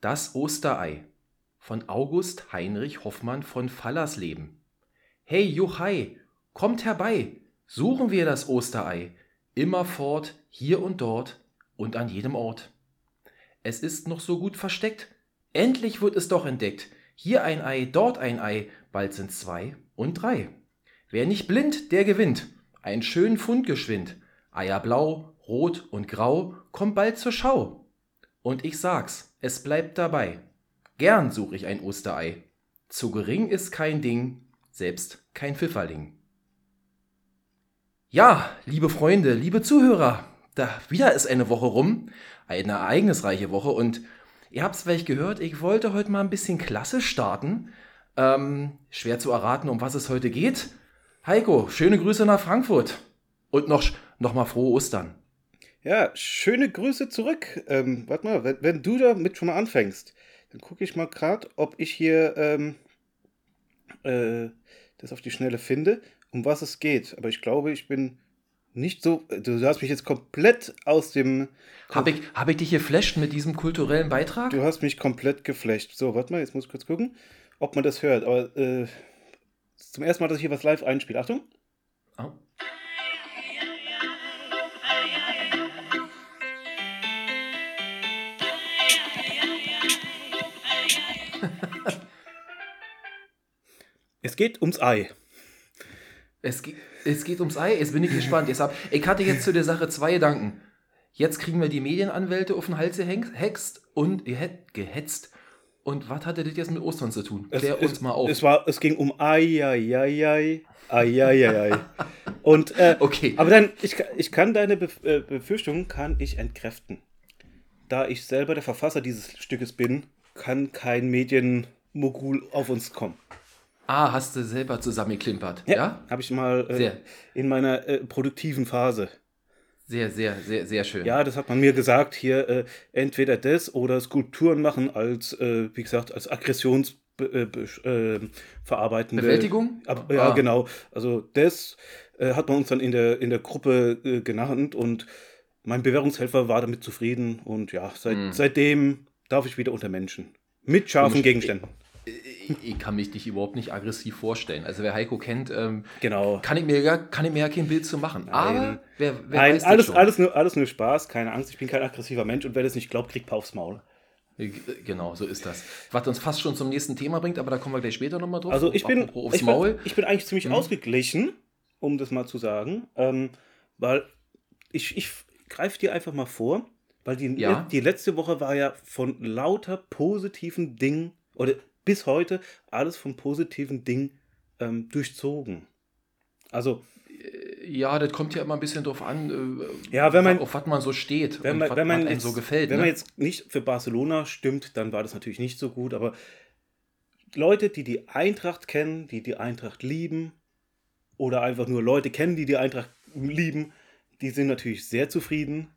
Das Osterei von August Heinrich Hoffmann von Fallersleben. Hey, Juchai, kommt herbei, suchen wir das Osterei, immerfort, hier und dort und an jedem Ort. Es ist noch so gut versteckt, endlich wird es doch entdeckt, hier ein Ei, dort ein Ei, bald sind zwei und drei. Wer nicht blind, der gewinnt, ein schön Fund geschwind, Eier blau, rot und grau, kommt bald zur Schau. Und ich sag's, es bleibt dabei. Gern such ich ein Osterei. Zu gering ist kein Ding, selbst kein Pfifferling. Ja, liebe Freunde, liebe Zuhörer, da wieder ist eine Woche rum, eine ereignisreiche Woche und ihr habt's vielleicht gehört, ich wollte heute mal ein bisschen klassisch starten. Ähm, schwer zu erraten, um was es heute geht. Heiko, schöne Grüße nach Frankfurt und noch, noch mal frohe Ostern. Ja, schöne Grüße zurück. Ähm, warte mal, wenn, wenn du damit schon mal anfängst, dann gucke ich mal gerade, ob ich hier ähm, äh, das auf die Schnelle finde, um was es geht. Aber ich glaube, ich bin nicht so. Du hast mich jetzt komplett aus dem. Habe ich, hab ich dich geflasht mit diesem kulturellen Beitrag? Du hast mich komplett geflasht. So, warte mal, jetzt muss ich kurz gucken, ob man das hört. Aber äh, zum ersten Mal, dass ich hier was live einspiele. Achtung. Oh. Es geht ums Ei. Es, es geht ums Ei, jetzt bin ich gespannt. Jetzt hab, ich hatte jetzt zu der Sache zwei Gedanken. Jetzt kriegen wir die Medienanwälte auf den Hals gehetzt und gehetzt. Und was hatte das jetzt mit Ostern zu tun? Klär es, uns mal auf. Es, war, es ging um Ei, Ei, Ei, Ei, Ei, Ei, Ei. Und, äh, okay. Aber dann, ich, ich kann deine äh, Befürchtungen kann ich entkräften. Da ich selber der Verfasser dieses Stückes bin, kann kein Medienmogul auf uns kommen. Ah, hast du selber zusammengeklimpert? Ja, ja? habe ich mal äh, in meiner äh, produktiven Phase. Sehr, sehr, sehr, sehr schön. Ja, das hat man mir gesagt, hier äh, entweder das oder Skulpturen machen als, äh, wie gesagt, als aggressionsverarbeitende. Äh, Bewältigung? Ab, ja, ah. genau. Also das äh, hat man uns dann in der, in der Gruppe genannt und mein Bewährungshelfer war damit zufrieden und ja, seit, hm. seitdem darf ich wieder unter Menschen. Mit scharfen Gegenständen ich kann mich dich überhaupt nicht aggressiv vorstellen. Also wer Heiko kennt, ähm, genau. kann, ich mir ja, kann ich mir ja kein Bild zu machen. Nein. Aber wer, wer Nein, alles, alles, nur, alles nur Spaß, keine Angst, ich bin kein aggressiver Mensch und wer das nicht glaubt, kriegt paar aufs Maul. Äh, genau, so ist das. Was uns fast schon zum nächsten Thema bringt, aber da kommen wir gleich später nochmal drauf. Also ich bin, ich bin, ich bin, eigentlich ziemlich mhm. ausgeglichen, um das mal zu sagen, ähm, weil ich, ich greife dir einfach mal vor, weil die, ja. die letzte Woche war ja von lauter positiven Dingen oder bis heute alles vom positiven Ding ähm, durchzogen. Also äh, ja, das kommt ja immer ein bisschen drauf an, äh, ja, wenn man, auf was man so steht wenn man, was, wenn man jetzt, so gefällt. Wenn ne? man jetzt nicht für Barcelona stimmt, dann war das natürlich nicht so gut, aber Leute, die die Eintracht kennen, die die Eintracht lieben oder einfach nur Leute kennen, die die Eintracht lieben, die sind natürlich sehr zufrieden.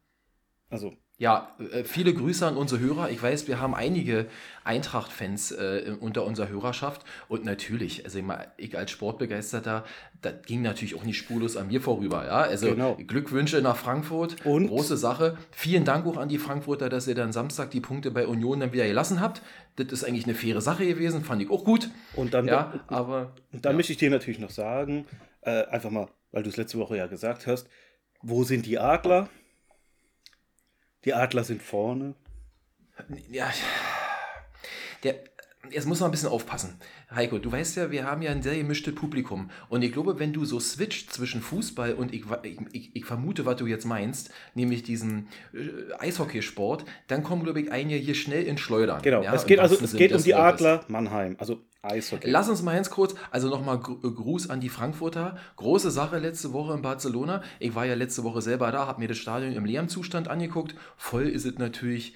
Also ja, äh, viele Grüße an unsere Hörer. Ich weiß, wir haben einige Eintracht-Fans äh, unter unserer Hörerschaft. Und natürlich, also ich, als Sportbegeisterter, das ging natürlich auch nicht spurlos an mir vorüber. Ja? Also genau. Glückwünsche nach Frankfurt. Und? Große Sache. Vielen Dank auch an die Frankfurter, dass ihr dann Samstag die Punkte bei Union dann wieder gelassen habt. Das ist eigentlich eine faire Sache gewesen, fand ich auch gut. Und dann, ja, aber, und dann ja. möchte ich dir natürlich noch sagen, äh, einfach mal, weil du es letzte Woche ja gesagt hast, wo sind die Adler? Die Adler sind vorne. Ja, der, jetzt muss man ein bisschen aufpassen. Heiko, du weißt ja, wir haben ja ein sehr gemischtes Publikum. Und ich glaube, wenn du so switcht zwischen Fußball und ich, ich, ich vermute, was du jetzt meinst, nämlich diesen äh, Eishockeysport, dann kommen, glaube ich, einige hier schnell in Schleudern. Genau, ja, es geht, also, es geht um die Adler Mannheim. Also Eishockey. Lass uns mal ganz kurz, also nochmal äh, Gruß an die Frankfurter. Große Sache letzte Woche in Barcelona. Ich war ja letzte Woche selber da, habe mir das Stadion im leeren Zustand angeguckt. Voll ist es natürlich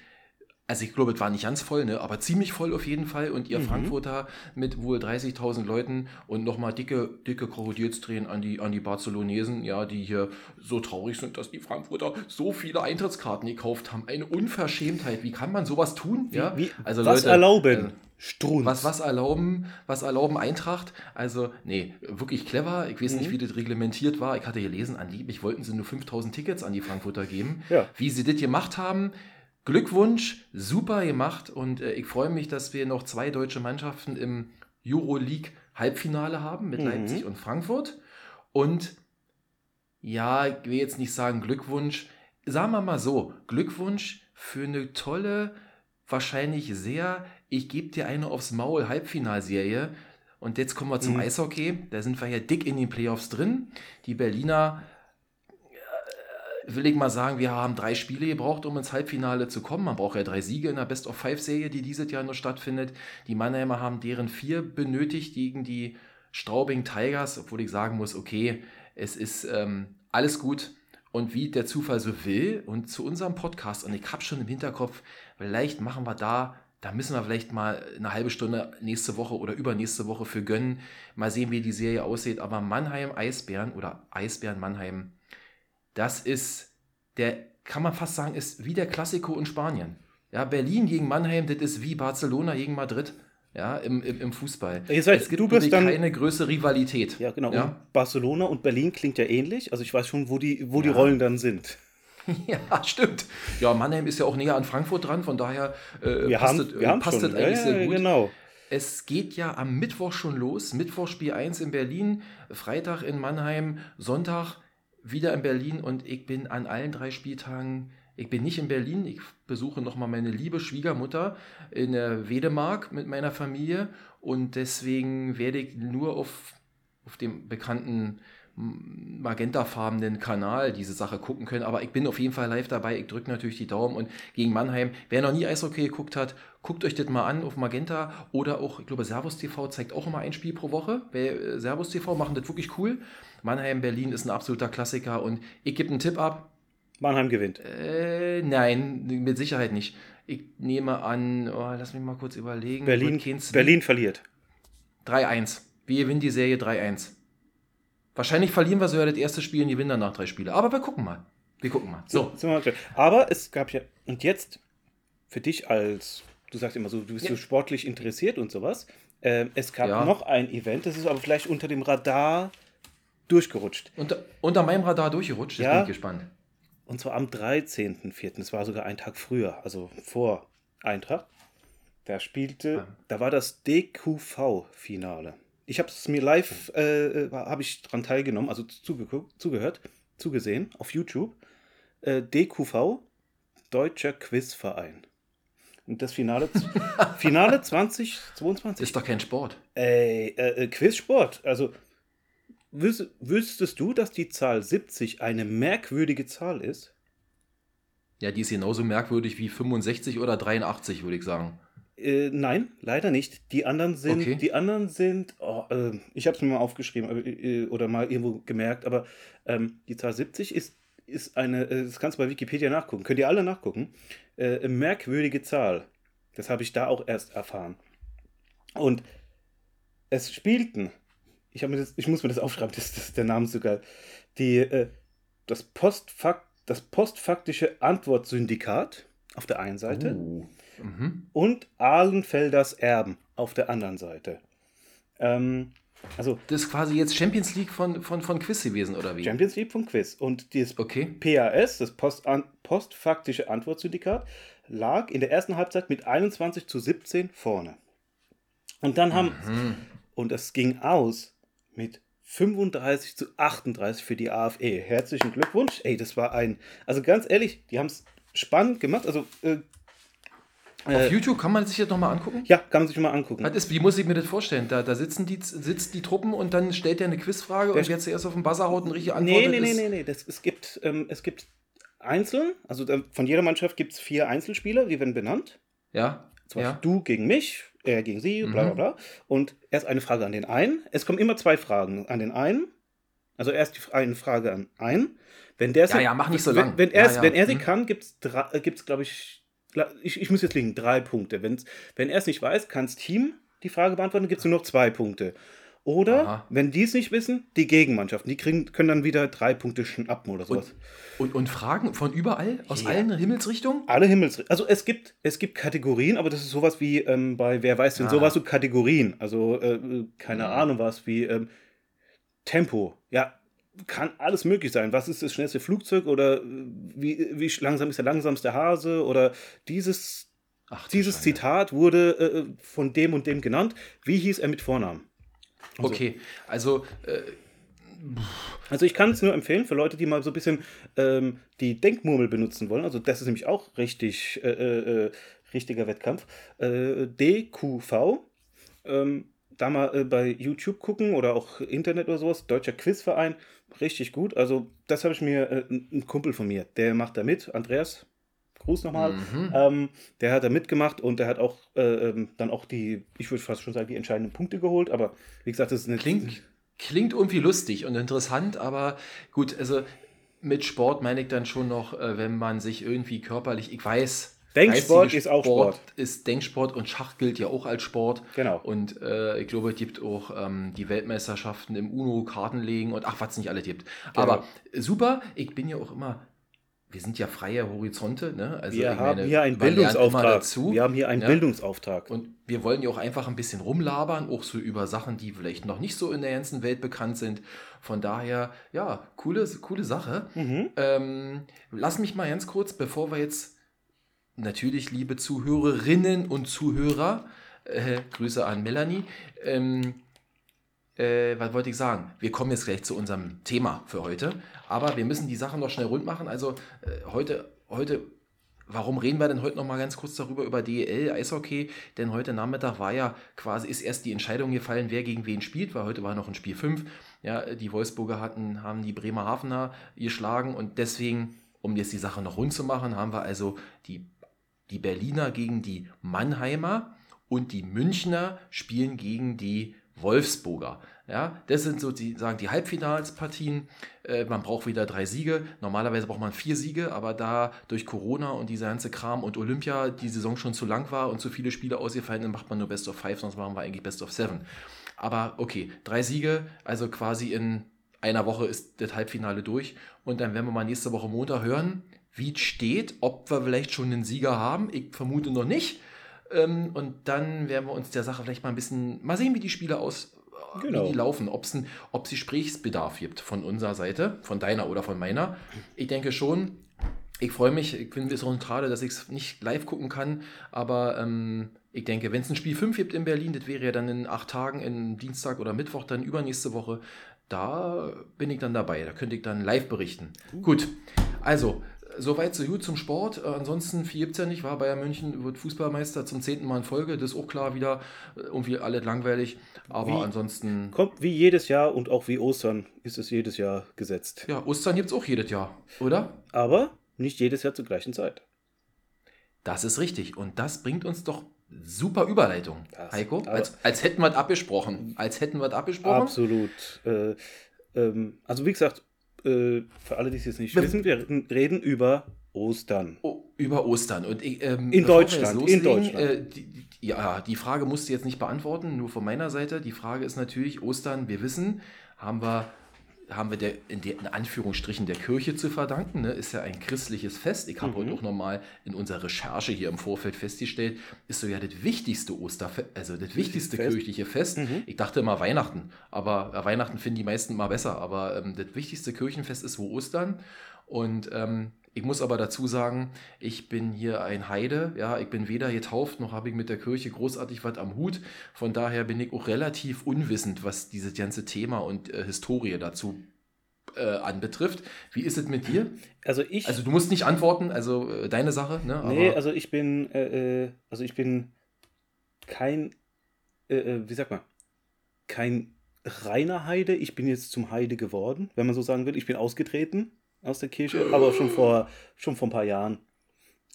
also ich glaube, es war nicht ganz voll, ne? aber ziemlich voll auf jeden Fall. Und ihr mhm. Frankfurter mit wohl 30.000 Leuten und nochmal dicke, dicke Krokodilstränen an die, an die Barcelonesen, ja, die hier so traurig sind, dass die Frankfurter so viele Eintrittskarten gekauft haben. Eine Unverschämtheit. Wie kann man sowas tun? Wie, ja? Wie, also was Leute, erlauben? Äh, Strunz. Was, was erlauben, was erlauben Eintracht? Also, nee, wirklich clever. Ich weiß mhm. nicht, wie das reglementiert war. Ich hatte gelesen, angeblich wollten sie nur 5000 Tickets an die Frankfurter geben. Ja. Wie sie das gemacht haben, Glückwunsch, super gemacht und äh, ich freue mich, dass wir noch zwei deutsche Mannschaften im Euroleague Halbfinale haben mit mhm. Leipzig und Frankfurt. Und ja, ich will jetzt nicht sagen Glückwunsch, sagen wir mal so, Glückwunsch für eine tolle, wahrscheinlich sehr, ich gebe dir eine aufs Maul Halbfinalserie. Und jetzt kommen wir zum mhm. Eishockey. Da sind wir ja dick in den Playoffs drin. Die Berliner, will ich mal sagen, wir haben drei Spiele gebraucht, um ins Halbfinale zu kommen. Man braucht ja drei Siege in der Best-of-Five-Serie, die dieses Jahr nur stattfindet. Die Mannheimer haben deren vier benötigt gegen die Straubing Tigers, obwohl ich sagen muss, okay, es ist ähm, alles gut. Und wie der Zufall so will und zu unserem Podcast, und ich habe schon im Hinterkopf, vielleicht machen wir da, da müssen wir vielleicht mal eine halbe Stunde nächste Woche oder übernächste Woche für gönnen. Mal sehen, wie die Serie aussieht. Aber Mannheim Eisbären oder Eisbären Mannheim, das ist der, kann man fast sagen, ist wie der Klassiko in Spanien. Ja, Berlin gegen Mannheim, das ist wie Barcelona gegen Madrid ja, im, im, im Fußball. Jetzt heißt, es gibt du bist dann, keine größere Rivalität. Ja, genau. Ja? Barcelona und Berlin klingt ja ähnlich. Also ich weiß schon, wo die, wo ja. die Rollen dann sind. Ja, stimmt. Ja, Mannheim ist ja auch näher an Frankfurt dran, von daher äh, wir passt, haben, wir haben passt das eigentlich ja, sehr gut. Genau. Es geht ja am Mittwoch schon los. Mittwoch Spiel 1 in Berlin, Freitag in Mannheim, Sonntag wieder in Berlin und ich bin an allen drei Spieltagen ich bin nicht in Berlin, ich besuche nochmal meine liebe Schwiegermutter in der Wedemark mit meiner Familie und deswegen werde ich nur auf, auf dem bekannten magentafarbenen Kanal diese Sache gucken können. Aber ich bin auf jeden Fall live dabei. Ich drücke natürlich die Daumen. Und gegen Mannheim, wer noch nie Eishockey geguckt hat, guckt euch das mal an auf Magenta oder auch, ich glaube, Servus TV zeigt auch immer ein Spiel pro Woche. Äh, Servus TV machen das wirklich cool. Mannheim, Berlin ist ein absoluter Klassiker und ich gebe einen Tipp ab. Mannheim gewinnt. Äh, nein, mit Sicherheit nicht. Ich nehme an, oh, lass mich mal kurz überlegen. Berlin, Berlin verliert. 3-1. Wir gewinnen die Serie 3-1. Wahrscheinlich verlieren wir sogar das erste Spiel und gewinnen danach drei Spiele. Aber wir gucken mal. Wir gucken mal. So. Aber es gab ja, und jetzt für dich als, du sagst immer so, du bist ja. so sportlich interessiert und sowas. Äh, es gab ja. noch ein Event, das ist aber vielleicht unter dem Radar durchgerutscht. Unter, unter meinem Radar durchgerutscht? Ja. bin ich gespannt. Und zwar am 13.04. Das war sogar ein Tag früher, also vor Eintracht. Da spielte, ah. da war das DQV-Finale. Ich habe es mir live, äh, äh habe ich daran teilgenommen, also zugeguckt, zugehört, zugesehen auf YouTube. Äh, DQV, Deutscher Quizverein. Und das Finale, Finale 2022. Ist doch kein Sport. Ey, äh, äh, Quizsport. Also Wüsstest du, dass die Zahl 70 eine merkwürdige Zahl ist? Ja, die ist genauso merkwürdig wie 65 oder 83, würde ich sagen. Äh, nein, leider nicht. Die anderen sind, okay. die anderen sind, oh, äh, ich habe es mir mal aufgeschrieben äh, oder mal irgendwo gemerkt, aber ähm, die Zahl 70 ist, ist eine, äh, das kannst du bei Wikipedia nachgucken, könnt ihr alle nachgucken, äh, merkwürdige Zahl. Das habe ich da auch erst erfahren. Und es spielten ich, mir das, ich muss mir das aufschreiben, das, das ist der Name sogar. Die, äh, das, Postfakt, das postfaktische Antwortsyndikat auf der einen Seite uh, mhm. und Ahlenfelders Erben auf der anderen Seite. Ähm, also, das ist quasi jetzt Champions League von, von, von Quiz gewesen, oder wie? Champions League von Quiz. Und das okay. PAS, das Post, an, postfaktische Antwortsyndikat, lag in der ersten Halbzeit mit 21 zu 17 vorne. Und dann haben, mhm. und es ging aus mit 35 zu 38 für die AfE. Herzlichen Glückwunsch. Ey, das war ein. Also ganz ehrlich, die haben es spannend gemacht. Also. Äh, auf äh, YouTube kann man sich das nochmal angucken? Ja, kann man sich mal angucken. Ist, wie muss ich mir das vorstellen? Da, da sitzen die, sitzt die Truppen und dann stellt er eine Quizfrage Der und wer zuerst auf dem Buzzer haut und richtig antwortet. Nee, nee, nee, nee, nee. Das, es, gibt, ähm, es gibt einzeln, also von jeder Mannschaft gibt es vier Einzelspieler, die werden benannt. Ja. Zum Beispiel ja. du gegen mich, er gegen sie, bla bla mhm. bla. Und erst eine Frage an den einen. Es kommen immer zwei Fragen an den einen. Also erst die, eine Frage an einen. Wenn der ja, ja, mach nicht so lang. Wenn, wenn, er, ja, ja. wenn er sie mhm. kann, gibt es, äh, glaube ich, ich, ich muss jetzt liegen, drei Punkte. Wenn's, wenn er es nicht weiß, kann das Team die Frage beantworten, gibt es nur noch zwei Punkte. Oder, Aha. wenn die es nicht wissen, die Gegenmannschaften. Die kriegen, können dann wieder drei Punkte schnappen oder sowas. Und, und, und Fragen von überall? Aus ja. allen Himmelsrichtungen? Alle Himmelsrichtungen. Also es gibt, es gibt Kategorien, aber das ist sowas wie ähm, bei Wer weiß denn ah. sowas so Kategorien. Also äh, keine ja. Ahnung was, wie ähm, Tempo. Ja, kann alles möglich sein. Was ist das schnellste Flugzeug oder wie, wie langsam ist der langsamste Hase oder dieses, Ach, dieses Zitat wurde äh, von dem und dem genannt. Wie hieß er mit Vornamen? Also, okay, also. Äh, also ich kann es nur empfehlen für Leute, die mal so ein bisschen ähm, die Denkmurmel benutzen wollen. Also das ist nämlich auch richtig äh, äh, äh richtiger Wettkampf. Äh, DQV. Ähm, da mal äh, bei YouTube gucken oder auch Internet oder sowas. Deutscher Quizverein. Richtig gut. Also das habe ich mir, äh, ein Kumpel von mir, der macht da mit. Andreas, Gruß nochmal. Mhm. Ähm, der hat da mitgemacht und der hat auch äh, ähm, dann auch die, ich würde fast schon sagen, die entscheidenden Punkte geholt. Aber wie gesagt, das ist eine. Klingt, klingt irgendwie lustig und interessant, aber gut, also mit Sport meine ich dann schon noch, äh, wenn man sich irgendwie körperlich, ich weiß, Denksport ist auch Sport. Sport. Ist Denksport und Schach gilt ja auch als Sport. Genau. Und äh, ich glaube, es gibt auch ähm, die Weltmeisterschaften im UNO, Kartenlegen und ach, was es nicht alle gibt. Genau. Aber super, ich bin ja auch immer wir sind ja freie Horizonte. Ne? Also wir haben hier einen Bildungsauftrag. Wir haben hier einen ja? Bildungsauftrag. Und wir wollen ja auch einfach ein bisschen rumlabern, auch so über Sachen, die vielleicht noch nicht so in der ganzen Welt bekannt sind. Von daher, ja, coole, coole Sache. Mhm. Ähm, lass mich mal ganz kurz, bevor wir jetzt natürlich, liebe Zuhörerinnen und Zuhörer, äh, Grüße an Melanie, ähm, äh, was wollte ich sagen? Wir kommen jetzt gleich zu unserem Thema für heute. Aber wir müssen die Sachen noch schnell rund machen. Also äh, heute, heute, warum reden wir denn heute noch mal ganz kurz darüber, über DEL, Eishockey? Denn heute Nachmittag war ja quasi, ist erst die Entscheidung gefallen, wer gegen wen spielt, weil heute war noch ein Spiel 5. Ja, die Wolfsburger hatten, haben die Bremerhavener geschlagen und deswegen, um jetzt die Sache noch rund zu machen, haben wir also die, die Berliner gegen die Mannheimer und die Münchner spielen gegen die Wolfsburger. Ja, das sind sozusagen die Halbfinalspartien. Äh, man braucht wieder drei Siege. Normalerweise braucht man vier Siege, aber da durch Corona und dieser ganze Kram und Olympia die Saison schon zu lang war und zu viele Spiele ausgefallen sind, macht man nur Best of Five, sonst machen wir eigentlich Best of Seven. Aber okay, drei Siege, also quasi in einer Woche ist das Halbfinale durch. Und dann werden wir mal nächste Woche Montag hören, wie es steht, ob wir vielleicht schon einen Sieger haben. Ich vermute noch nicht. Ähm, und dann werden wir uns der Sache vielleicht mal ein bisschen, mal sehen, wie die Spiele aus, genau. wie die laufen, ob es Gesprächsbedarf gibt von unserer Seite, von deiner oder von meiner. Ich denke schon, ich freue mich, ich finde es auch schade, dass ich es nicht live gucken kann, aber ähm, ich denke, wenn es ein Spiel 5 gibt in Berlin, das wäre ja dann in acht Tagen, in Dienstag oder Mittwoch, dann übernächste Woche, da bin ich dann dabei, da könnte ich dann live berichten. Uh. Gut, also Soweit so gut zum Sport. Äh, ansonsten viel gibt es ja nicht. War Bayern München, wird Fußballmeister zum zehnten Mal in Folge. Das ist auch klar wieder. Äh, irgendwie alles langweilig. Aber wie, ansonsten. Kommt wie jedes Jahr und auch wie Ostern ist es jedes Jahr gesetzt. Ja, Ostern gibt es auch jedes Jahr, oder? Aber nicht jedes Jahr zur gleichen Zeit. Das ist richtig. Und das bringt uns doch super Überleitung, das, Heiko. Als, als hätten wir es abgesprochen. Als hätten wir es abgesprochen. Absolut. Äh, ähm, also wie gesagt, äh, für alle, die es jetzt nicht wissen, wir reden über Ostern. Oh, über Ostern. Und ähm, in Deutschland. Loslegen, in Deutschland. Äh, die, die, ja, die Frage musst du jetzt nicht beantworten, nur von meiner Seite. Die Frage ist natürlich, Ostern, wir wissen, haben wir haben wir der, in, der, in Anführungsstrichen der Kirche zu verdanken. Ne? Ist ja ein christliches Fest. Ich habe mhm. heute auch nochmal in unserer Recherche hier im Vorfeld festgestellt, ist so ja das wichtigste Osterfest, also das wichtigste Fest. kirchliche Fest. Mhm. Ich dachte immer Weihnachten, aber äh, Weihnachten finden die meisten mal besser. Aber ähm, das wichtigste Kirchenfest ist wo Ostern. Und ähm, ich muss aber dazu sagen, ich bin hier ein Heide. Ja, ich bin weder getauft noch habe ich mit der Kirche großartig was am Hut. Von daher bin ich auch relativ unwissend, was dieses ganze Thema und äh, Historie dazu äh, anbetrifft. Wie ist es mit dir? Also ich. Also du musst nicht antworten, also äh, deine Sache. Ne? Aber nee, also ich bin, äh, äh, also ich bin kein, äh, wie sag mal, kein reiner Heide. Ich bin jetzt zum Heide geworden, wenn man so sagen will. Ich bin ausgetreten aus der Kirche, aber schon vor, schon vor ein paar Jahren.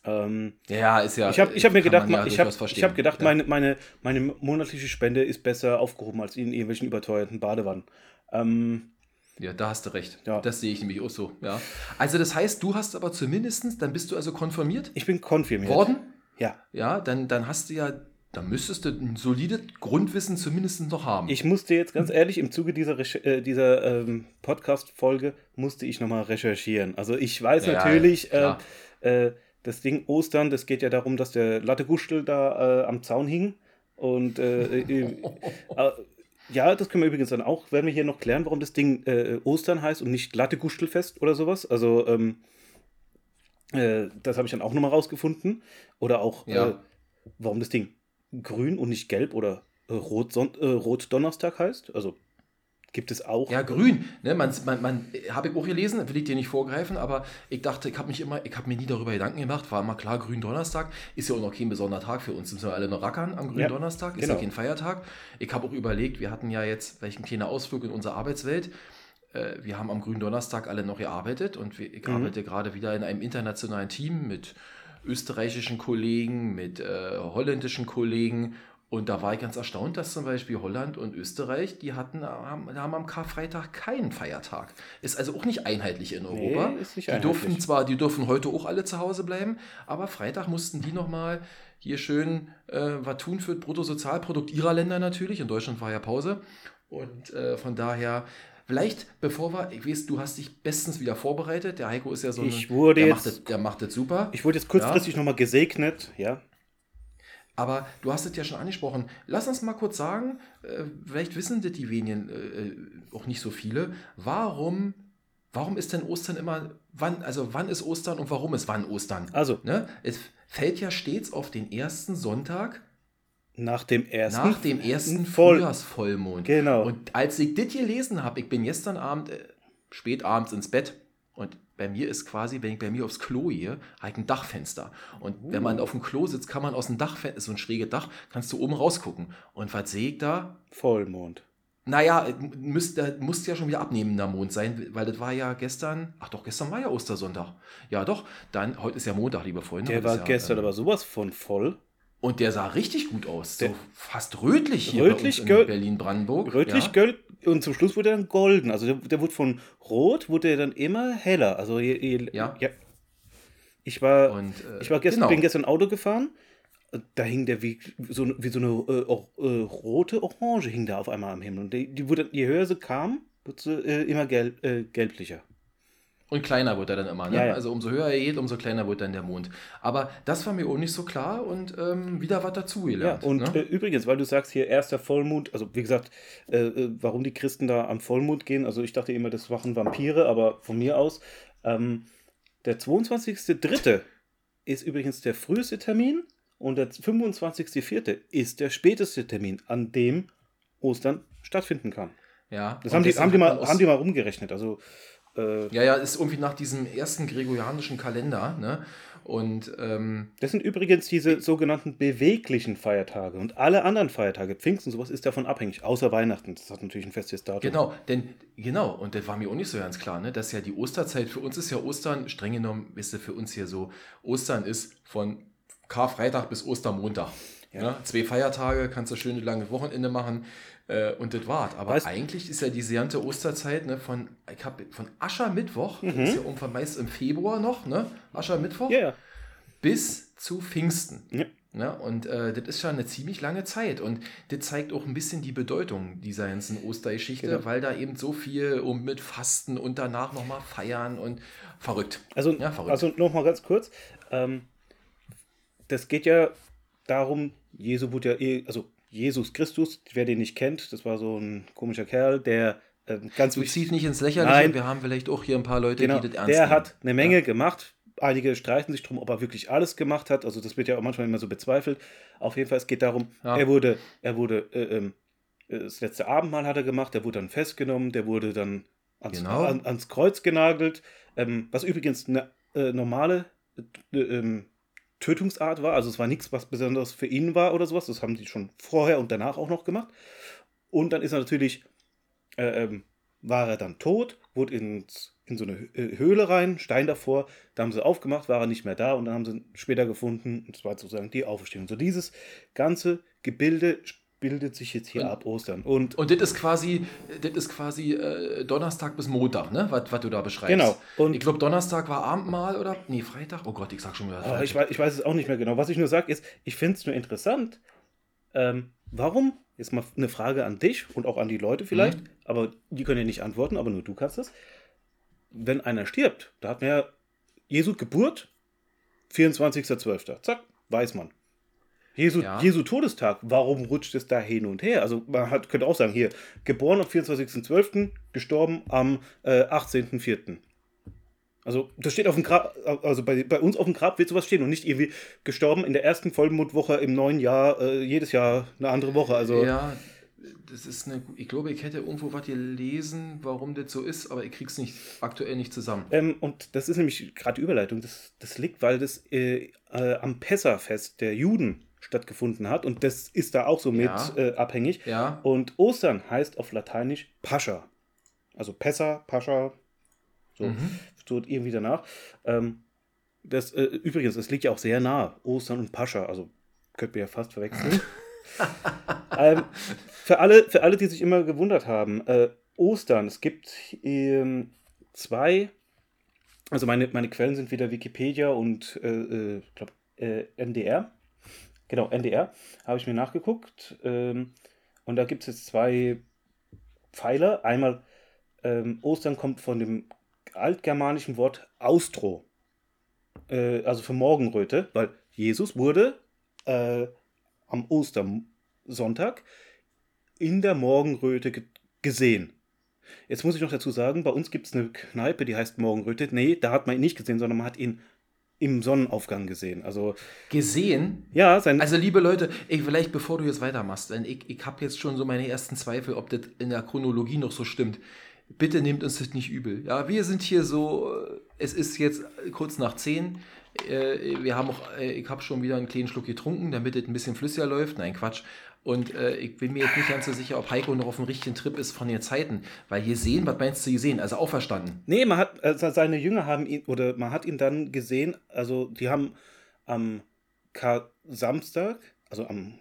Ähm, ja, ist ja. Ich habe ich hab mir gedacht, ja ich habe hab gedacht ja. meine, meine, meine monatliche Spende ist besser aufgehoben als in irgendwelchen überteuerten Badewannen. Ähm, ja, da hast du recht. Ja. Das sehe ich nämlich auch so. Ja. Also das heißt, du hast aber zumindest, dann bist du also konfirmiert? Ich bin konfirmiert. Worden? Ja. Ja, dann, dann hast du ja da müsstest du ein solides Grundwissen zumindest noch haben. Ich musste jetzt ganz ehrlich, im Zuge dieser, äh, dieser ähm, Podcast-Folge musste ich nochmal recherchieren. Also ich weiß ja, natürlich, äh, äh, das Ding Ostern, das geht ja darum, dass der Lattegustel da äh, am Zaun hing. Und äh, äh, Ja, das können wir übrigens dann auch, werden wir hier noch klären, warum das Ding Ostern heißt und nicht Lattegustelfest oder sowas. Also, ähm, äh, das habe ich dann auch nochmal rausgefunden. Oder auch, ja. warum das Ding grün und nicht gelb oder äh, rot, Son äh, rot Donnerstag heißt. Also gibt es auch. Ja, grün. Ne, man, man, man habe ich auch gelesen, will ich dir nicht vorgreifen, aber ich dachte, ich habe mich immer, ich habe mir nie darüber Gedanken gemacht, war immer klar, grün Donnerstag ist ja auch noch kein besonderer Tag für uns. Sind wir alle noch rackern am grünen ja, Donnerstag, ist genau. ja kein Feiertag. Ich habe auch überlegt, wir hatten ja jetzt vielleicht einen kleinen Ausflug in unsere Arbeitswelt. Äh, wir haben am grünen Donnerstag alle noch gearbeitet und ich mhm. arbeite gerade wieder in einem internationalen Team mit österreichischen Kollegen, mit äh, holländischen Kollegen und da war ich ganz erstaunt, dass zum Beispiel Holland und Österreich, die hatten, haben, haben am Karfreitag keinen Feiertag. Ist also auch nicht einheitlich in Europa. Nee, ist nicht die durften zwar, die dürfen heute auch alle zu Hause bleiben, aber Freitag mussten die nochmal hier schön äh, was tun für das Bruttosozialprodukt ihrer Länder natürlich. In Deutschland war ja Pause. Und äh, von daher, vielleicht bevor wir, ich weiß, du hast dich bestens wieder vorbereitet. Der Heiko ist ja so ich wurde der, jetzt, macht das, der macht das super. Ich wurde jetzt kurzfristig ja. nochmal gesegnet, ja. Aber du hast es ja schon angesprochen. Lass uns mal kurz sagen, äh, vielleicht wissen das die wenigen äh, auch nicht so viele. Warum, warum ist denn Ostern immer, wann, also wann ist Ostern und warum ist wann Ostern? Also. Ne? Es fällt ja stets auf den ersten Sonntag nach dem ersten, nach dem ersten Voll Frühjahrsvollmond. Genau. Und als ich das gelesen habe, ich bin gestern Abend, äh, spät abends ins Bett und bei mir ist quasi, wenn ich bei mir aufs Klo gehe, halt ein Dachfenster. Und uh. wenn man auf dem Klo sitzt, kann man aus dem Dachfenster, so ein schräges Dach, kannst du oben rausgucken. Und was sehe ich da? Vollmond. Naja, müsste, musste ja schon wieder abnehmender Mond sein, weil das war ja gestern, ach doch, gestern war ja Ostersonntag. Ja doch, dann, heute ist ja Montag, liebe Freunde. Der war ja, gestern äh, aber sowas von voll. Und der sah richtig gut aus. So fast rötlich hier rötlich, in Berlin-Brandenburg. Rötlich, ja. Gold, und zum Schluss wurde er dann golden. Also der, der wurde von rot, wurde er dann immer heller. Also je, je, ja. ja. Ich war, und, äh, ich war gestern, genau. bin gestern Auto gefahren. Da hing der wie so, wie so eine äh, äh, rote Orange hing da auf einmal am Himmel. Und die, die wurde, je höher sie kam, wurde sie äh, immer gelb, äh, gelblicher. Und kleiner wird er dann immer. Ne? Ja, ja. Also umso höher er geht, umso kleiner wird dann der Mond. Aber das war mir auch nicht so klar und ähm, wieder was dazugelernt. Ja, und ne? äh, übrigens, weil du sagst hier erster Vollmond, also wie gesagt, äh, äh, warum die Christen da am Vollmond gehen, also ich dachte immer, das machen Vampire, aber von mir aus, ähm, der 22.3. ist übrigens der früheste Termin und der 25.4. ist der späteste Termin, an dem Ostern stattfinden kann. Ja. Das haben die, haben, die mal, haben die mal rumgerechnet. Also äh, ja, ja, ist irgendwie nach diesem ersten gregorianischen Kalender. Ne? Und ähm, das sind übrigens diese sogenannten beweglichen Feiertage und alle anderen Feiertage, Pfingsten, sowas ist davon abhängig, außer Weihnachten. Das hat natürlich ein festes Datum. Genau, denn genau, und das war mir auch nicht so ganz klar, ne? dass ja die Osterzeit, für uns ist ja Ostern, streng genommen, wisst ihr, für uns hier so, Ostern ist von Karfreitag bis Ostermontag. Ja. Ne? Zwei Feiertage, kannst du schöne lange Wochenende machen. Äh, und das war's. Aber weißt, eigentlich ist ja diese ganze Osterzeit ne, von, ich hab, von Aschermittwoch, mhm. das ist ja irgendwann meist im Februar noch, ne? Aschermittwoch, yeah. bis zu Pfingsten. Ja. Ne? Und äh, das ist schon eine ziemlich lange Zeit. Und das zeigt auch ein bisschen die Bedeutung dieser ganzen Ostergeschichte, genau. weil da eben so viel um mit Fasten und danach nochmal feiern und verrückt. Also, ja, verrückt. also nochmal ganz kurz. Ähm, das geht ja darum, Jesu wurde ja eh, also Jesus Christus, wer den nicht kennt, das war so ein komischer Kerl, der äh, ganz Du ziehst nicht ins Lächerliche, Nein. wir haben vielleicht auch hier ein paar Leute, genau, die das ernst Der nehmen. hat eine Menge ja. gemacht. Einige streiten sich darum, ob er wirklich alles gemacht hat. Also das wird ja auch manchmal immer so bezweifelt. Auf jeden Fall, es geht darum, ja. er wurde, er wurde, äh, ähm, äh, das letzte Abendmahl hat er gemacht, der wurde dann festgenommen, der wurde dann ans, genau. an, ans Kreuz genagelt. Ähm, was übrigens eine äh, normale äh, ähm, Tötungsart war. Also es war nichts, was besonders für ihn war oder sowas. Das haben die schon vorher und danach auch noch gemacht. Und dann ist er natürlich, äh, ähm, war er dann tot, wurde ins, in so eine äh, Höhle rein, Stein davor. Da haben sie aufgemacht, war er nicht mehr da und dann haben sie ihn später gefunden. Und zwar sozusagen die Auferstehung. So dieses ganze Gebilde bildet sich jetzt hier und, ab Ostern. Und, und das ist quasi, das ist quasi äh, Donnerstag bis Montag, ne? Was, was du da beschreibst. Genau. Und ich glaube, Donnerstag war Abendmahl oder? Nee, Freitag? Oh Gott, ich sag schon wieder. Oh, ich, weiß, ich weiß es auch nicht mehr genau. Was ich nur sage, ist, ich finde es nur interessant, ähm, warum, jetzt mal eine Frage an dich und auch an die Leute vielleicht, mhm. aber die können ja nicht antworten, aber nur du kannst es. Wenn einer stirbt, da hat man ja Jesu Geburt, 24.12. Zack, weiß man. Jesu, ja. Jesu Todestag, warum rutscht es da hin und her? Also man hat, könnte auch sagen, hier, geboren am 24.12., gestorben am äh, 18.04. Also das steht auf dem Grab, also bei, bei uns auf dem Grab wird sowas stehen und nicht irgendwie gestorben in der ersten Vollmondwoche im neuen Jahr, äh, jedes Jahr eine andere Woche. Also ja, das ist eine, ich glaube, ich hätte irgendwo was gelesen, warum das so ist, aber ich krieg's nicht aktuell nicht zusammen. Ähm, und das ist nämlich gerade die Überleitung. Das, das liegt, weil das äh, äh, am Pessachfest der Juden stattgefunden hat und das ist da auch so mit ja. äh, abhängig. Ja. Und Ostern heißt auf Lateinisch Pascha. Also Pessa, Pascha, so, mhm. so irgendwie danach. Ähm, das, äh, übrigens, es liegt ja auch sehr nah, Ostern und Pascha, also könnte man ja fast verwechseln. ähm, für, alle, für alle, die sich immer gewundert haben, äh, Ostern, es gibt ähm, zwei, also meine, meine Quellen sind wieder Wikipedia und äh, äh, glaub, äh, NDR. Genau, NDR habe ich mir nachgeguckt. Ähm, und da gibt es jetzt zwei Pfeiler. Einmal ähm, Ostern kommt von dem altgermanischen Wort Austro, äh, also für Morgenröte, weil Jesus wurde äh, am Ostersonntag in der Morgenröte gesehen. Jetzt muss ich noch dazu sagen, bei uns gibt es eine Kneipe, die heißt Morgenröte. Nee, da hat man ihn nicht gesehen, sondern man hat ihn im Sonnenaufgang gesehen. Also gesehen? Ja, sein Also liebe Leute, ich, vielleicht bevor du jetzt weitermachst, denn ich, ich habe jetzt schon so meine ersten Zweifel, ob das in der Chronologie noch so stimmt. Bitte nehmt uns das nicht übel. Ja, wir sind hier so, äh, es ist jetzt kurz nach zehn. Äh, wir haben auch, äh, ich habe schon wieder einen kleinen Schluck getrunken, damit es ein bisschen flüssiger läuft. Nein, Quatsch. Und äh, ich bin mir jetzt nicht ganz so sicher, ob Heiko noch auf dem richtigen Trip ist von den Zeiten. Weil hier sehen, was meinst du hier sehen? Also auferstanden. Nee, man hat, also seine Jünger haben ihn, oder man hat ihn dann gesehen, also die haben am Kar-Samstag, also am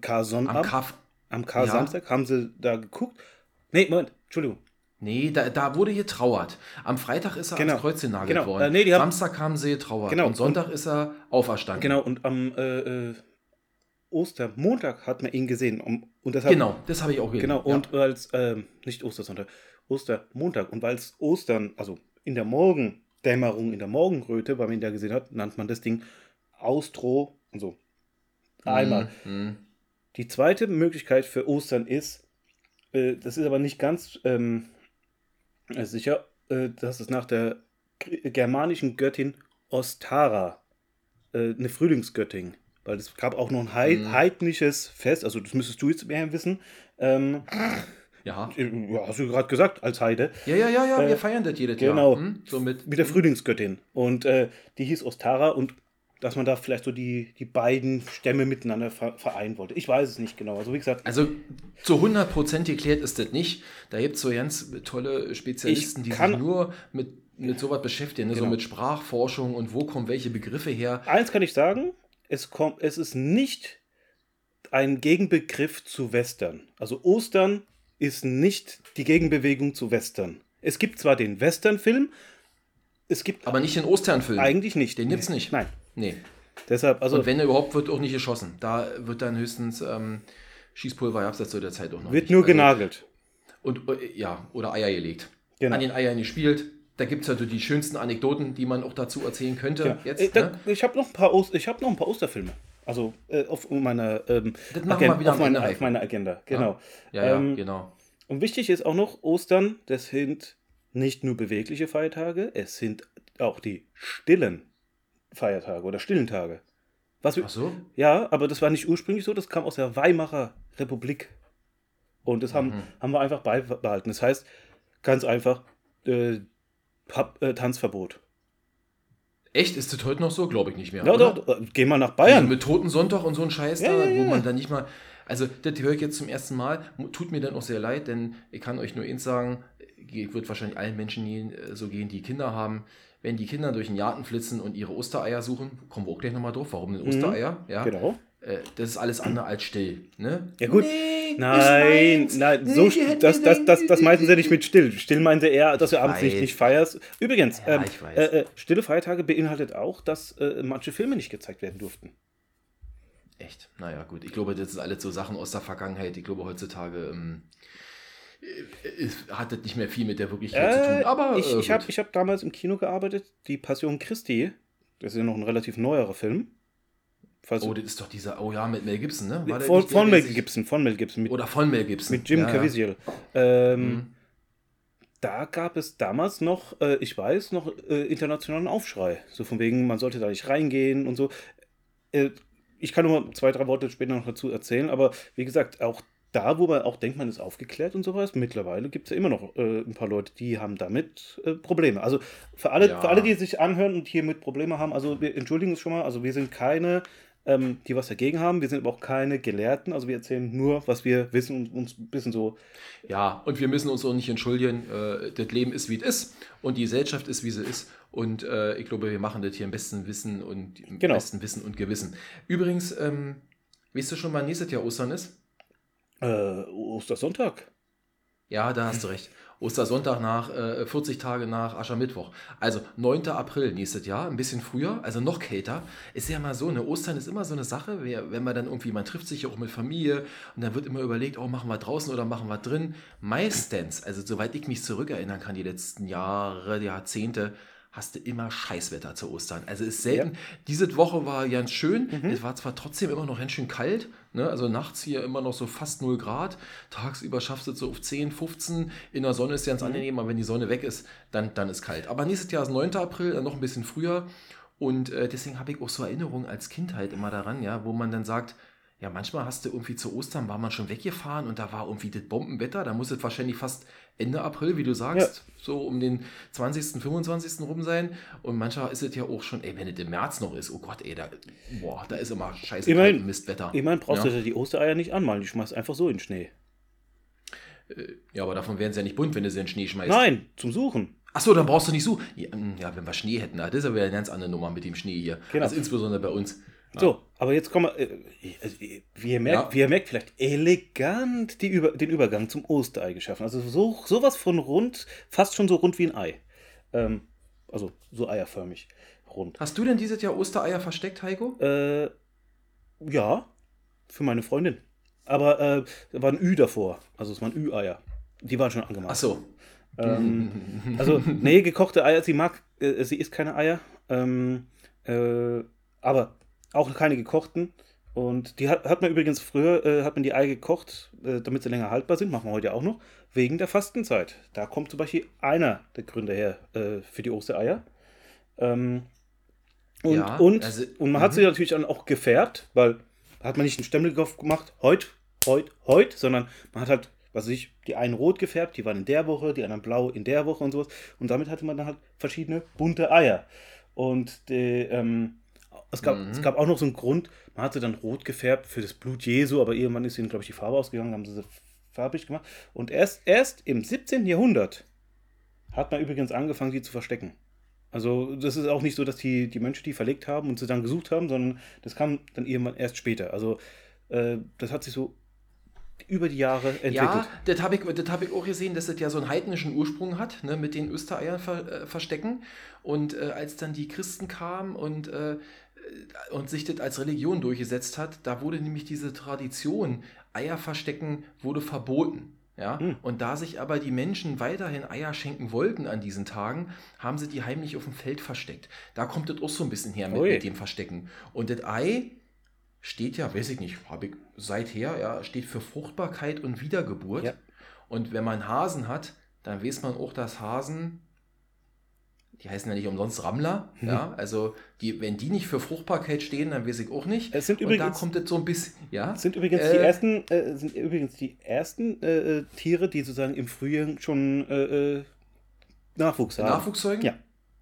Kar-Sonnabend, am, am Kar-Samstag ja. haben sie da geguckt. Nee, Moment, Entschuldigung. Nee, da, da wurde getrauert. Am Freitag ist er genau. ans Kreuz genagelt genau. worden. Äh, nee, Samstag haben sie getrauert. Genau. Und Sonntag und, ist er auferstanden. Genau, und am äh, äh Ostermontag hat man ihn gesehen. Und deshalb, genau, das habe ich auch gesehen. Genau, und ja. als, äh, nicht Ostersonntag, Ostermontag. Und weil es Ostern, also in der Morgendämmerung, in der Morgenröte, weil man ihn da gesehen hat, nannt man das Ding Austro und so. Einmal. Mhm. Die zweite Möglichkeit für Ostern ist, äh, das ist aber nicht ganz ähm, sicher, äh, dass es nach der germanischen Göttin Ostara, äh, eine Frühlingsgöttin, weil es gab auch noch ein heid mhm. heidnisches Fest, also das müsstest du jetzt mehr wissen. Ähm, ja. ja. Hast du gerade gesagt, als Heide. Ja, ja, ja, ja, äh, wir feiern das jedes genau, Jahr. Hm? So mit, mit der Frühlingsgöttin. Und äh, die hieß Ostara und dass man da vielleicht so die, die beiden Stämme miteinander vereinen wollte. Ich weiß es nicht genau. Also wie gesagt. Also zu 100% geklärt ist das nicht. Da gibt es so ganz tolle Spezialisten, die sich nur mit, mit sowas beschäftigen, ne? genau. so mit Sprachforschung und wo kommen welche Begriffe her. Eins kann ich sagen, es, kommt, es ist nicht ein Gegenbegriff zu Western. Also Ostern ist nicht die Gegenbewegung zu Western. Es gibt zwar den Western-Film, es gibt. Aber nicht den Ostern-Film. Eigentlich nicht. Den nee. es nicht. Nein. Nee. Deshalb, also. Und wenn überhaupt, wird auch nicht geschossen. Da wird dann höchstens ähm, Schießpulver gab es zu der Zeit auch noch. Wird nicht. nur also, genagelt. Und äh, ja, oder Eier gelegt. Genau. An den Eiern gespielt. Da gibt es also die schönsten Anekdoten, die man auch dazu erzählen könnte. Ja. Jetzt, äh, da, ne? Ich habe noch, ein paar hab noch ein paar Osterfilme. Also äh, auf meiner, ähm, Agenda, auf, meine, auf meiner Agenda. Genau. Ja, ja, ähm, genau. Und wichtig ist auch noch Ostern, das sind nicht nur bewegliche Feiertage, es sind auch die stillen Feiertage oder stillen Tage. Was Ach so? Ja, aber das war nicht ursprünglich so, das kam aus der Weimarer Republik. Und das haben, mhm. haben wir einfach beibehalten. Das heißt, ganz einfach, äh, Pub, äh, Tanzverbot. Echt? Ist das heute noch so? Glaube ich nicht mehr. Ja, doch, äh, geh mal nach Bayern. Also mit Toten Sonntag und so ein Scheiß ja, da, ja, wo man dann nicht mal. Also, das höre ich jetzt zum ersten Mal. Tut mir dann auch sehr leid, denn ich kann euch nur eins sagen: wird wahrscheinlich allen Menschen äh, so gehen, die Kinder haben. Wenn die Kinder durch den Garten flitzen und ihre Ostereier suchen, kommen wir auch gleich nochmal drauf. Warum denn mhm. Ostereier? Ja, genau. Äh, das ist alles andere als still. Ne? Ja, gut. Nee, nein, nein, so, das, das, das, das meinten sie nicht mit still. Still meinte er, dass du abends nicht, nicht feierst. Übrigens, ja, ähm, äh, äh, stille Feiertage beinhaltet auch, dass äh, manche Filme nicht gezeigt werden durften. Echt? Naja, gut. Ich glaube, das sind alles so Sachen aus der Vergangenheit. Ich glaube, heutzutage. Ähm, hat das nicht mehr viel mit der Wirklichkeit äh, zu tun. Aber ich, äh, ich habe hab damals im Kino gearbeitet. Die Passion Christi, das ist ja noch ein relativ neuerer Film. Oh, das ist doch dieser, oh ja, mit Mel Gibson, ne? War von, von Mel Gibson, von Mel Gibson. Mit, oder von Mel Gibson. Mit Jim ja, Caviezel. Ja. Ähm, mhm. Da gab es damals noch, äh, ich weiß, noch äh, internationalen Aufschrei. So von wegen, man sollte da nicht reingehen und so. Äh, ich kann nur mal zwei, drei Worte später noch dazu erzählen, aber wie gesagt, auch da, wo man auch denkt, man ist aufgeklärt und sowas, mittlerweile gibt es ja immer noch äh, ein paar Leute, die haben damit äh, Probleme. Also für alle, ja. für alle, die sich anhören und hier mit Probleme haben, also wir entschuldigen uns schon mal, also wir sind keine, ähm, die was dagegen haben, wir sind aber auch keine Gelehrten, also wir erzählen nur, was wir wissen und uns ein bisschen so. Ja, und wir müssen uns auch nicht entschuldigen, äh, das Leben ist, wie es ist und die Gesellschaft ist, wie sie ist. Und äh, ich glaube, wir machen das hier im besten Wissen und im genau. besten Wissen und Gewissen. Übrigens, ähm, weißt du schon, wann nächstes Jahr Ostern ist? Äh, Ostersonntag. Ja, da hast du recht. Ostersonntag nach, äh, 40 Tage nach Aschermittwoch. Also 9. April nächstes Jahr, ein bisschen früher, also noch kälter. Ist ja mal so, ne, Ostern ist immer so eine Sache, wenn man dann irgendwie, man trifft sich ja auch mit Familie und dann wird immer überlegt, oh, machen wir draußen oder machen wir drin. Meistens, also soweit ich mich zurückerinnern kann, die letzten Jahre, Jahrzehnte, hast du immer Scheißwetter zu Ostern. Also ist selten. Ja. Diese Woche war ganz schön. Mhm. Es war zwar trotzdem immer noch ganz schön kalt. Ne? Also nachts hier immer noch so fast 0 Grad. Tagsüber schaffst du es so auf 10, 15. In der Sonne ist ganz mhm. angenehm, aber wenn die Sonne weg ist, dann, dann ist kalt. Aber nächstes Jahr ist 9. April, dann noch ein bisschen früher. Und äh, deswegen habe ich auch so Erinnerungen als Kind halt immer daran, ja, wo man dann sagt, ja, manchmal hast du irgendwie zu Ostern war man schon weggefahren und da war irgendwie das Bombenwetter. Da muss es wahrscheinlich fast Ende April, wie du sagst, ja. so um den 20., 25. rum sein. Und manchmal ist es ja auch schon, ey, wenn es im März noch ist, oh Gott, ey, da, boah, da ist immer scheiße immerhin, Mistwetter. Immerhin brauchst ja. du die Ostereier nicht anmalen, die schmeißt einfach so in den Schnee. Äh, ja, aber davon werden sie ja nicht bunt, wenn du sie in den Schnee schmeißt. Nein, zum Suchen. Achso, dann brauchst du nicht suchen. Ja, hm, ja, wenn wir Schnee hätten, das ist aber eine ganz andere Nummer mit dem Schnee hier. Genau. Also insbesondere bei uns. So, aber jetzt kommen wir, wie, ihr merkt, ja. wie ihr merkt, vielleicht elegant Über, den Übergang zum Osterei geschaffen. Also so sowas von rund, fast schon so rund wie ein Ei. Ähm, also so eierförmig rund. Hast du denn dieses Jahr Ostereier versteckt, Heiko? Äh, ja, für meine Freundin. Aber äh, da war ein Ü davor. Also es waren Ü-Eier. Die waren schon angemacht. Ach so. Ähm, also, nee, gekochte Eier, sie mag, äh, sie isst keine Eier. Ähm, äh, aber auch keine gekochten. Und die hat, hat man übrigens früher, äh, hat man die Eier gekocht, äh, damit sie länger haltbar sind, machen wir heute auch noch, wegen der Fastenzeit. Da kommt zum Beispiel einer der Gründe her äh, für die Ostereier. Ähm, und, ja, und, also, und man hat sie mhm. natürlich dann auch gefärbt, weil hat man nicht einen Stempelkopf gemacht, heute, heute, heute, sondern man hat halt, was weiß ich, die einen rot gefärbt, die waren in der Woche, die anderen blau in der Woche und sowas. Und damit hatte man dann halt verschiedene bunte Eier. Und die, ähm, es gab, mhm. es gab auch noch so einen Grund, man hatte dann rot gefärbt für das Blut Jesu, aber irgendwann ist ihnen, glaube ich, die Farbe ausgegangen, haben sie farbig gemacht. Und erst, erst im 17. Jahrhundert hat man übrigens angefangen, sie zu verstecken. Also das ist auch nicht so, dass die, die Menschen die verlegt haben und sie dann gesucht haben, sondern das kam dann irgendwann erst später. Also äh, das hat sich so über die Jahre entwickelt. Ja, das habe ich, hab ich auch gesehen, dass das ja so einen heidnischen Ursprung hat, ne, mit den Östereiern ver, äh, verstecken. Und äh, als dann die Christen kamen und äh, und sich das als Religion durchgesetzt hat, da wurde nämlich diese Tradition, Eier verstecken, wurde verboten. Ja? Mhm. Und da sich aber die Menschen weiterhin Eier schenken wollten an diesen Tagen, haben sie die heimlich auf dem Feld versteckt. Da kommt das auch so ein bisschen her mit, mit dem Verstecken. Und das Ei steht ja, weiß ich nicht, habe ich seither, ja, steht für Fruchtbarkeit und Wiedergeburt. Ja. Und wenn man Hasen hat, dann weiß man auch, dass Hasen die heißen ja nicht umsonst Rammler, mhm. ja, also die, wenn die nicht für Fruchtbarkeit stehen, dann weiß ich auch nicht. Es sind übrigens, Und da kommt es so ein bisschen, ja. Sind übrigens äh, die ersten, äh, sind übrigens die ersten äh, äh Tiere, die sozusagen im Frühjahr schon äh, äh, Nachwuchs haben. Nachwuchs zeugen? Ja.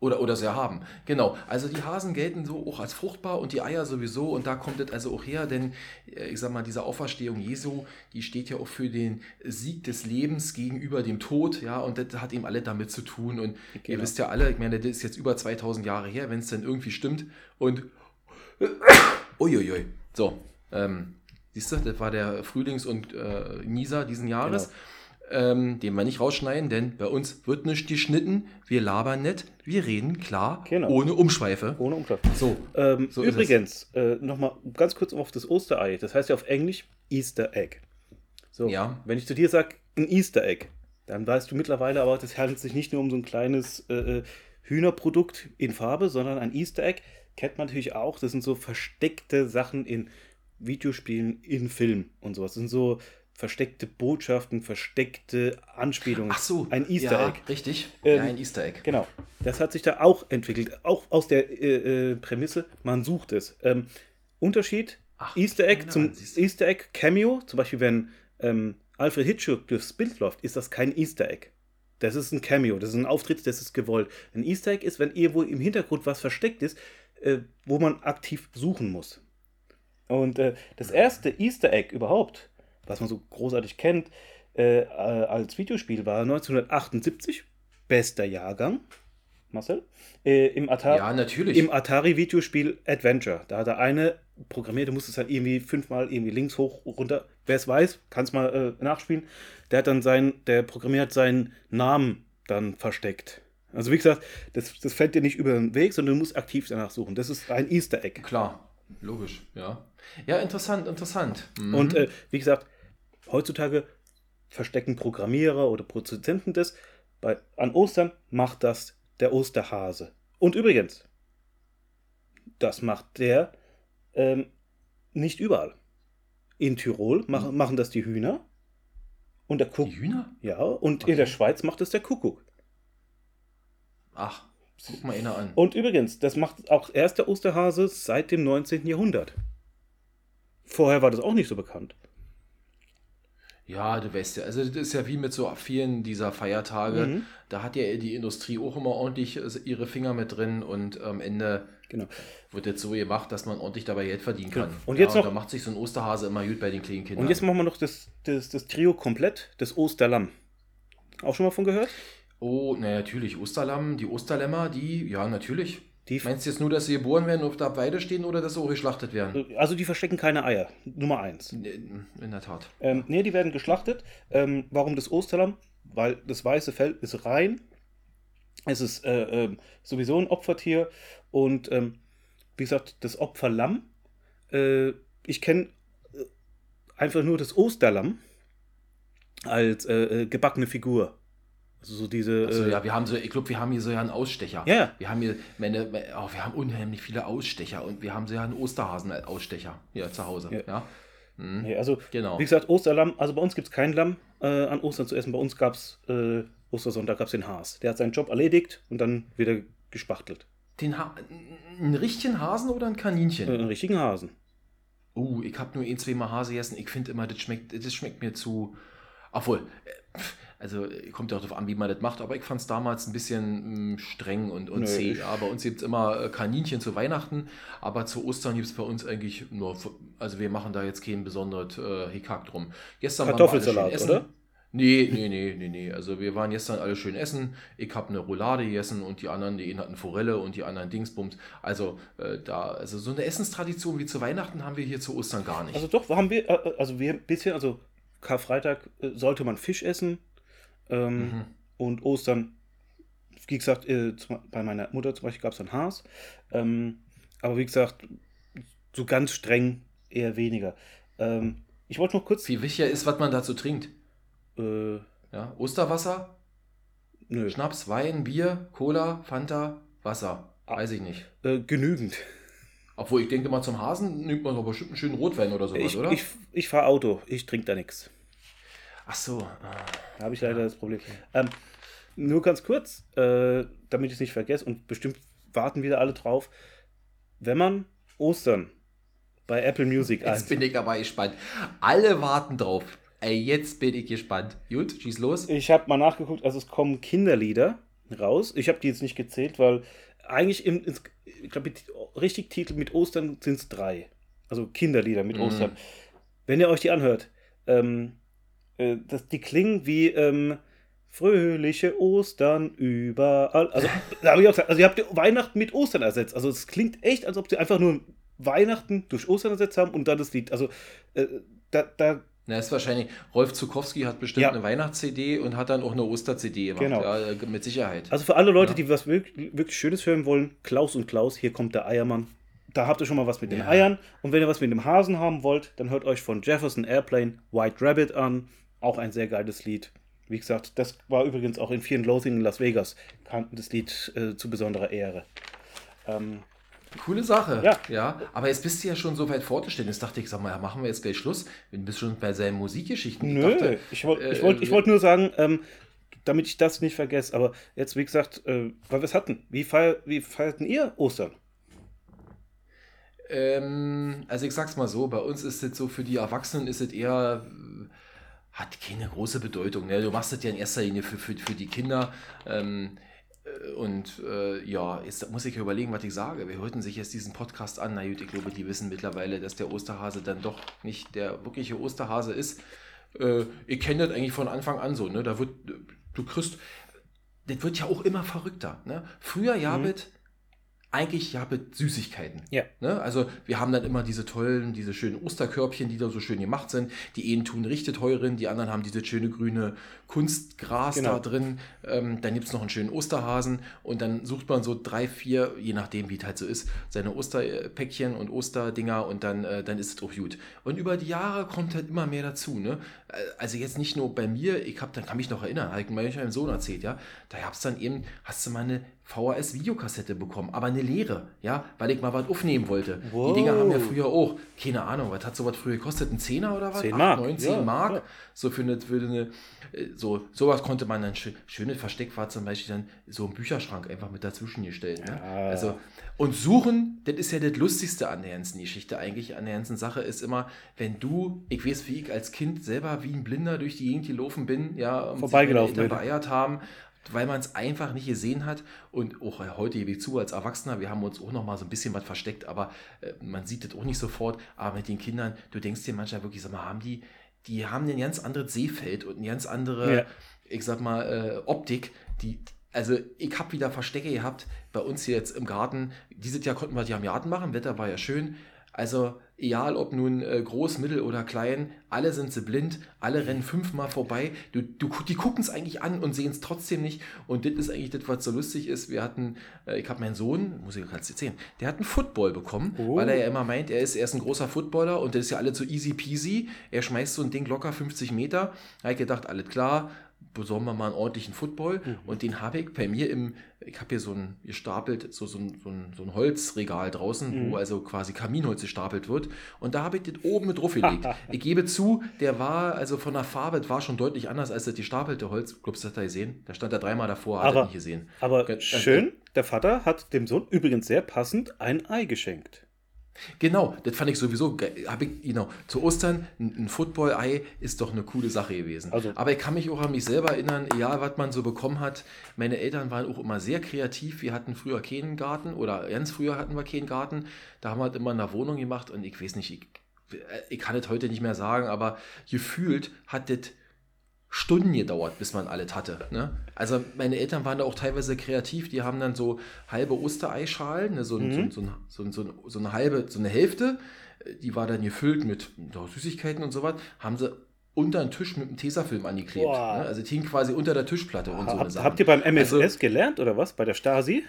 Oder, oder sehr haben. Genau. Also die Hasen gelten so auch als fruchtbar und die Eier sowieso. Und da kommt es also auch her, denn äh, ich sag mal, diese Auferstehung Jesu, die steht ja auch für den Sieg des Lebens gegenüber dem Tod. Ja, und das hat eben alle damit zu tun. Und genau. ihr wisst ja alle, ich meine, das ist jetzt über 2000 Jahre her, wenn es denn irgendwie stimmt. Und uiuiui. So, ähm, siehst du, das war der Frühlings- und äh, Nieser diesen Jahres. Genau ähm, den wir nicht rausschneiden, denn bei uns wird nicht geschnitten, wir labern nicht, wir reden klar, genau. ohne Umschweife. Ohne Umschweife. So, ähm, so übrigens, äh, nochmal ganz kurz auf das Osterei. Das heißt ja auf Englisch Easter Egg. So, ja. wenn ich zu dir sage, ein Easter Egg, dann weißt du mittlerweile aber, das handelt sich nicht nur um so ein kleines äh, äh Hühnerprodukt in Farbe, sondern ein Easter Egg kennt man natürlich auch. Das sind so versteckte Sachen in Videospielen, in Filmen und sowas. Das sind so versteckte Botschaften, versteckte Anspielungen. Ach so, ein Easter ja, Egg. Richtig, Ähm, ja, ein Easter Egg. Genau. Das hat sich da auch entwickelt. Auch aus der äh, äh, Prämisse, man sucht es. Ähm, Unterschied: Ach, Easter Egg zum. Easter Egg Cameo. Zum Beispiel, wenn ähm, Alfred Hitchcock durchs Bild läuft, ist das kein Easter Egg. Das ist ein Cameo, das ist ein Auftritt, das ist gewollt. Ein Easter Egg ist, wenn irgendwo im Hintergrund was versteckt ist, äh, wo man aktiv suchen muss. Und äh, das erste Easter Egg überhaupt, was man so großartig kennt, äh, äh, als Videospiel war 1978, bester Jahrgang, Marcel, äh, im Atari. Ja, natürlich. Im Atari-Videospiel Adventure. Da hat er eine programmiert, du musstest halt irgendwie fünfmal irgendwie links, hoch, runter. Wer es weiß, kann es mal äh, nachspielen. Der hat dann sein, der Programmierer hat seinen Namen dann versteckt. Also wie gesagt, das, das fällt dir nicht über den Weg, sondern du musst aktiv danach suchen. Das ist ein Easter Egg. Klar, logisch, ja. Ja, interessant, interessant. Mhm. Und äh, wie gesagt, heutzutage verstecken Programmierer oder Produzenten das. Bei, an Ostern macht das der Osterhase. Und übrigens, das macht der ähm, nicht überall. In Tirol mach, machen das die Hühner. Und der die Kuckuck. Hühner? Ja, und Okay. in der Schweiz macht es der Kuckuck. Ach, guck mal einer an. Und übrigens, das macht auch erst der Osterhase seit dem 19. Jahrhundert. Vorher war das auch nicht so bekannt. Ja, du weißt ja, also das ist ja wie mit so vielen dieser Feiertage. Mhm. Da hat ja die Industrie auch immer ordentlich äh, ihre Finger mit drin und am Ende Genau. wird jetzt so gemacht, dass man ordentlich dabei Geld verdienen kann. Genau. Und jetzt ja, noch- da macht sich so ein Osterhase immer gut bei den kleinen Kindern. Und jetzt machen wir noch das, das, das Trio komplett, das Osterlamm. Auch schon mal von gehört? oh, na natürlich, Osterlamm, die Osterlämmer, die, ja, natürlich. Die, Meinst du jetzt nur, dass sie geboren werden und auf der Weide stehen oder dass sie auch geschlachtet werden? also die verstecken keine Eier. Nummer eins. In der Tat. Ähm, nee, die werden geschlachtet. Ähm, warum das Osterlamm? Weil das weiße Fell ist rein. Es ist äh, ähm, sowieso ein Opfertier. Und ähm, wie gesagt, das Opferlamm. Äh, ich kenne äh, einfach nur das Osterlamm als äh, äh, gebackene Figur. Also so diese. Also, ja, wir haben so, ich glaube, wir haben hier so ja einen Ausstecher. Ja, ja. Wir haben hier, meine, oh, wir haben unheimlich viele Ausstecher und wir haben so ja einen Osterhasen-Ausstecher hier zu Hause. Ja. Ja. Mhm. Nee, also, Genau. wie gesagt, Osterlamm, also bei uns gibt es kein Lamm äh, an Ostern zu essen. Bei uns gab es äh, Ostersonntag gab es den Haas. Der hat seinen Job erledigt und dann wieder gespachtelt. Den ha einen richtigen Hasen oder ein Kaninchen? Äh, einen richtigen Hasen. Oh, ich habe nur ein, zwei Mal Hase gegessen. Ich finde immer, das schmeckt, das schmeckt mir zu. Obwohl, äh, also äh, kommt ja auch darauf an, wie man das macht, aber ich fand es damals ein bisschen mh, streng und, und zäh. Ja, bei uns gibt es immer äh, Kaninchen zu Weihnachten, aber zu Ostern gibt es bei uns eigentlich nur, also wir machen da jetzt keinen besonderen äh, Hickhack drum. Gestern Kartoffelsalat, essen. oder? Nee, nee, nee, nee, nee. Also wir waren gestern alle schön essen. Ich habe eine Roulade gegessen und die anderen, die einen hatten Forelle und die anderen Dingsbums. Also äh, da, also so eine Essenstradition wie zu Weihnachten haben wir hier zu Ostern gar nicht. Also doch, haben wir, äh, also wir ein bisschen, also Karfreitag sollte man Fisch essen ähm, Mhm. und Ostern, wie gesagt, äh, zum, bei meiner Mutter zum Beispiel gab es ein Haas. Ähm, aber wie gesagt, so ganz streng eher weniger. Ähm, ich wollte noch kurz. Viel wichtiger ist, was man dazu trinkt. Äh, Ja, Osterwasser, nö, Schnaps, Wein, Bier, Cola, Fanta, Wasser. Weiß ich nicht. äh, genügend. Obwohl ich denke mal, zum Hasen nimmt man doch bestimmt einen schönen Rotwein oder sowas, Ich, oder? ich, ich fahre Auto, ich trinke da nichts. Ach so. ah. Da habe ich leider das Problem. Ähm, nur ganz kurz, äh, damit ich es nicht vergesse und bestimmt warten wieder alle drauf. Wenn man Ostern bei Apple Music Jetzt ein, bin ich aber gespannt. Alle warten drauf. Ey, jetzt bin ich gespannt. Gut, schieß los. ich habe mal nachgeguckt, also es kommen Kinderlieder raus. Ich habe die jetzt nicht gezählt, weil eigentlich im, ins, ich glaube, richtig Titel mit Ostern sind es drei. Also Kinderlieder mit Mhm. Ostern. Wenn ihr euch die anhört, ähm, äh, das, die klingen wie ähm, fröhliche Ostern überall. Also, da habe ich auch gesagt, also ihr habt Weihnachten mit Ostern ersetzt. Also es klingt echt, als ob sie einfach nur Weihnachten durch Ostern ersetzt haben und dann das Lied. Also äh, da, da Na, ist wahrscheinlich, Rolf Zukowski hat bestimmt Ja. eine Weihnachts-CD und hat dann auch eine Oster-CD gemacht. Genau. Ja, äh, mit Sicherheit. Also für alle Leute, Ja. die was wirklich, wirklich Schönes hören wollen, Klaus und Klaus, hier kommt der Eiermann. Da habt ihr schon mal was mit den. Eiern. Und wenn ihr was mit dem Hasen haben wollt, dann hört euch von Jefferson Airplane White Rabbit an. Auch ein sehr geiles Lied. Wie gesagt, das war übrigens auch in vielen Loathing in Las Vegas, kam das Lied äh, zu besonderer Ehre. Ähm, Coole Sache. Ja. ja. Aber jetzt bist du ja schon so weit fortgestellt. Jetzt dachte ich, sag mal, machen wir jetzt gleich Schluss. Du bist schon bei seinen Musikgeschichten. Nö, ich, dachte, ich wollte äh, wollt, wollt nur sagen, ähm, damit ich das nicht vergesse, aber jetzt, wie gesagt, äh, weil wir es hatten, wie, feier, wie feierten ihr Ostern? Ähm, also ich sag's mal so, bei uns ist es so, für die Erwachsenen ist es eher hat keine große Bedeutung. Ne? Du machst das ja in erster Linie für, für, für die Kinder. Ähm, äh, und äh, ja, jetzt muss ich überlegen, was ich sage. Wir hörten sich jetzt diesen Podcast an. Na gut, ich glaube, die wissen mittlerweile, dass der Osterhase dann doch nicht der wirkliche Osterhase ist. Äh, ich kenne das eigentlich von Anfang an so. Ne? Da wird, du kriegst, das wird ja auch immer verrückter. Ne? Früher, ja, mhm eigentlich ja mit Süßigkeiten. Ja. Ne? Also wir haben dann immer diese tollen, diese schönen Osterkörbchen, die da so schön gemacht sind. Die einen tun richtig teuren, die anderen haben diese schöne grüne Kunstgras genau. da drin. Ähm, dann gibt es noch einen schönen Osterhasen und dann sucht man so drei, vier, je nachdem wie es halt so ist, seine Osterpäckchen und Osterdinger und dann, äh, dann ist es auch gut. Und über die Jahre kommt halt immer mehr dazu. Ne? Äh, also jetzt nicht nur bei mir, ich habe, dann kann mich noch erinnern, habe ich meinem Sohn erzählt, ja, da gab es dann eben, hast du mal eine VHS-Videokassette bekommen, aber eine leere, ja, weil ich mal was aufnehmen wollte. Wow. Die Dinger haben ja früher auch, keine Ahnung, was hat sowas früher gekostet? Ein Zehner oder was? 10 Mark. 8, 9, 10 ja, Mark. Ja. So für eine, für eine, äh, so, sowas konnte man dann schön, schöne Versteck war zum Beispiel dann so ein Bücherschrank einfach mit dazwischen gestellt. Ne? Ja. Also, und suchen, das ist ja das Lustigste an der ganzen Geschichte eigentlich, an der ganzen Sache ist immer, wenn du, ich weiß, wie ich als Kind selber wie ein Blinder durch die Gegend gelaufen bin, ja, vorbeigelaufen bin. beeiert haben, weil man es einfach nicht gesehen hat. Und auch heute gebe ich zu, als Erwachsener, wir haben uns auch noch mal so ein bisschen was versteckt, aber äh, man sieht das auch nicht sofort. Aber mit den Kindern, du denkst dir manchmal wirklich, sag mal, haben die, die haben ein ganz anderes Seefeld und eine ganz andere, ja. ich sag mal, äh, Optik, die, also ich habe wieder Verstecke gehabt bei uns hier jetzt im Garten. Dieses Jahr konnten wir die am Garten machen, Wetter war ja schön. Also egal ob nun äh, groß, mittel oder klein, alle sind sie blind, alle rennen fünfmal vorbei. Du, du, die gucken es eigentlich an und sehen es trotzdem nicht. Und das ist eigentlich das, was so lustig ist. Wir hatten, äh, ich habe meinen Sohn, muss ich gerade erzählen, der hat einen Football bekommen, oh. weil er ja immer meint, er ist, er ist ein großer Footballer und das ist ja alles so easy peasy. Er schmeißt so ein Ding locker 50 Meter. Da habe ich gedacht, alles klar, besorgen wir mal einen ordentlichen Football. Mhm. Und den habe ich bei mir im, ich habe hier so ein gestapelt, so, so, ein, so, ein, so ein Holzregal draußen, mhm. wo also quasi Kaminholz gestapelt wird. Und da habe ich den oben mit drauf gelegt. ich gebe zu, der war, also von der Farbe, das war schon deutlich anders als das gestapelte Holz. Das hat er gesehen? Da stand er dreimal davor, hat aber, er nicht gesehen. Aber also, schön, der Vater hat dem Sohn übrigens sehr passend ein Ei geschenkt. Genau, das fand ich sowieso, habe ich, genau, zu Ostern ein, ein Football-Ei ist doch eine coole Sache gewesen. Also, Aber ich kann mich auch an mich selber erinnern, egal was man so bekommen hat, meine Eltern waren auch immer sehr kreativ. Wir hatten früher keinen Garten oder ganz früher hatten wir keinen Garten. Da haben wir halt immer in der Wohnung gemacht und ich weiß nicht, ich, ich kann das heute nicht mehr sagen, aber gefühlt hat das Stunden gedauert, bis man alles hatte. Ne? Also meine Eltern waren da auch teilweise kreativ, die haben dann so halbe Ostereischalen, ne? so, mhm. so, so, so, so, eine halbe, so eine Hälfte, die war dann gefüllt mit Süßigkeiten und so was, haben sie unter den Tisch mit einem Tesafilm angeklebt. Ne? Also die hingen quasi unter der Tischplatte und so Hab, Habt ihr beim MSS also, gelernt oder was? Bei der Stasi?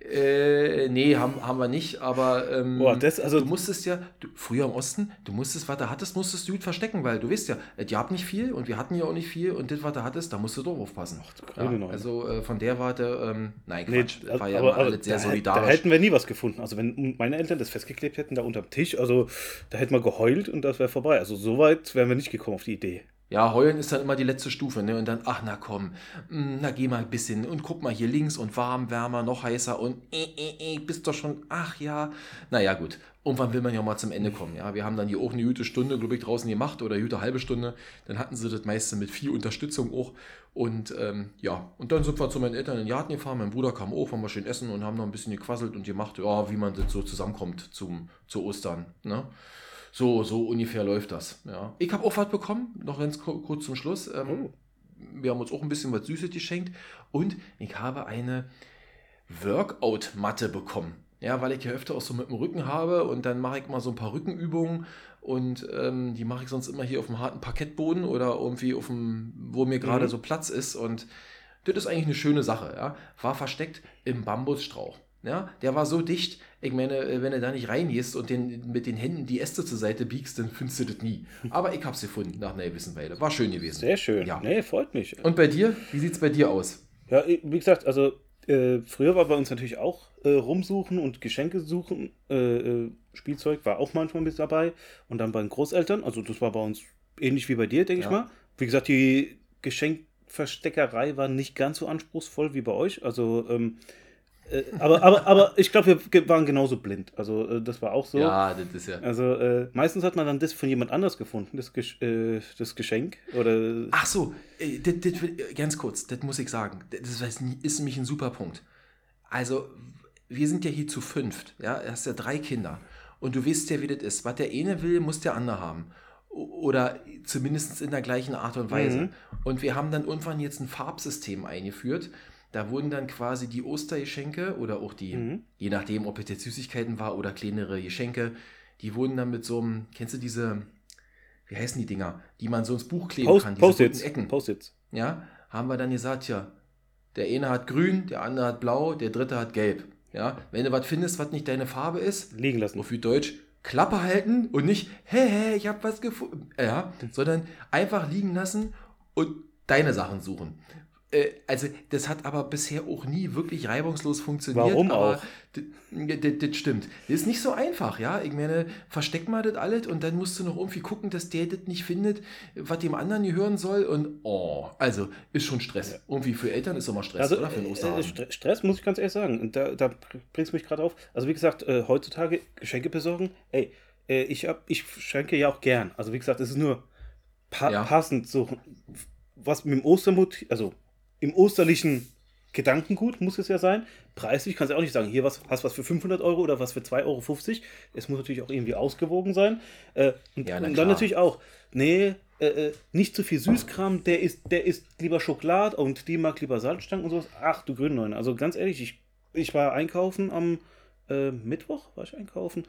Äh, nee, haben, haben wir nicht, aber ähm, Boah, das, also, du musstest ja, du, früher im Osten, du musstest, was du hattest, musstest du verstecken, weil du weißt ja, die haben nicht viel und wir hatten ja auch nicht viel und das, was du hattest, da musst du doch aufpassen. Ach, ja, also äh, von der Warte, ähm, nein, Quatsch, nee, war ja aber, alles sehr da, solidarisch. Da hätten wir nie was gefunden. Also wenn meine Eltern das festgeklebt hätten, da unterm Tisch, also da hätten wir geheult und das wäre vorbei. Also so weit wären wir nicht gekommen auf die Idee. Ja, heulen ist dann immer die letzte Stufe, ne? Und dann, ach na komm, mm, na geh mal ein bisschen und guck mal hier links und warm, wärmer, noch heißer und äh, äh, äh, bist doch schon, ach ja. Naja, gut. Irgendwann will man ja mal zum Ende kommen, ja. Wir haben dann hier auch eine gute Stunde, glaube ich, draußen gemacht oder eine gute halbe Stunde. Dann hatten sie das meiste mit viel Unterstützung auch. Und ähm, ja, und dann sind wir zu meinen Eltern in den Garten gefahren. Mein Bruder kam auch, waren wir schön essen und haben noch ein bisschen gequasselt und gemacht, ja, wie man das so zusammenkommt zum, zu Ostern, ne? So, so ungefähr läuft das. Ja. Ich habe auch was bekommen, noch ganz kurz zum Schluss. Ähm, oh. Wir haben uns auch ein bisschen was Süßes geschenkt und ich habe eine Workout-Matte bekommen. Ja, weil ich ja öfter auch so mit dem Rücken habe und dann mache ich mal so ein paar Rückenübungen und ähm, die mache ich sonst immer hier auf dem harten Parkettboden oder irgendwie auf dem, wo mir gerade mhm. so Platz ist und das ist eigentlich eine schöne Sache. Ja. War versteckt im Bambusstrauch. Ja, der war so dicht, ich meine, äh, wenn du da nicht reingehst und den, mit den Händen die Äste zur Seite biegst, dann findest du das nie. Aber ich habe es gefunden nach einer gewissen Weile. War schön gewesen. Sehr schön. Ja. Nee, freut mich. Und bei dir? Wie sieht es bei dir aus? Ja, wie gesagt, also äh, früher war bei uns natürlich auch äh, rumsuchen und Geschenke suchen. Äh, äh, Spielzeug war auch manchmal mit dabei. Und dann bei den Großeltern. Also das war bei uns ähnlich wie bei dir, denke ja. ich mal. Wie gesagt, die Geschenkversteckerei war nicht ganz so anspruchsvoll wie bei euch. Also ähm, äh, aber, aber, aber ich glaube, wir waren genauso blind. Also äh, das war auch so. Ja, das ist ja. Also äh, meistens hat man dann das von jemand anders gefunden, das, Gesch äh, das Geschenk. Oder Ach so, äh, das, das, ganz kurz, das muss ich sagen. Das ist nämlich ein super Punkt. Also, wir sind ja hier zu fünft. Ja, du hast ja drei Kinder. Und du weißt ja, wie das ist. Was der eine will, muss der andere haben. Oder zumindest in der gleichen Art und Weise. Mhm. Und wir haben dann irgendwann jetzt ein Farbsystem eingeführt da wurden dann quasi die Ostergeschenke oder auch die, mhm. je nachdem, ob es jetzt Süßigkeiten war oder kleinere Geschenke, die wurden dann mit so einem, kennst du diese, wie heißen die Dinger, die man so ins Buch kleben Post, kann, diese Post-its. Ecken. Post-its. Ja, haben wir dann gesagt, ja, der eine hat grün, der andere hat blau, der dritte hat gelb. Ja, wenn du was findest, was nicht deine Farbe ist, liegen lassen. Auf Deutsch, Klappe halten und nicht, hä, hä, ich habe was gefunden, ja, sondern einfach liegen lassen und deine Sachen suchen. Äh, also das hat aber bisher auch nie wirklich reibungslos funktioniert. Warum auch? Das stimmt. Das ist nicht so einfach, ja. Ich meine, versteck mal das alles und dann musst du noch irgendwie gucken, dass der das nicht findet, was dem anderen nie hören soll. Und oh, also ist schon Stress. Ja. Irgendwie für Eltern ist immer Stress, also, oder? Für den Äh, Stress muss ich ganz ehrlich sagen. Und da, da bringst du mich gerade auf. Also wie gesagt, äh, heutzutage Geschenke besorgen, ey, äh, ich, hab, ich schenke ja auch gern. Also wie gesagt, es ist nur pa ja. passend so was mit dem Ostermut, also im osterlichen Gedankengut muss es ja sein. Preislich kannst du auch nicht sagen, hier was, hast was für 500 Euro oder was für 2,50 Euro. Es muss natürlich auch irgendwie ausgewogen sein. Äh, und, ja, und dann natürlich auch, nee, äh, äh, nicht zu viel Süßkram, der ist, der ist lieber Schokolade und die mag lieber Salzstangen und sowas. Ach du Grünneune. Also ganz ehrlich, ich, ich war einkaufen am äh, Mittwoch, war ich einkaufen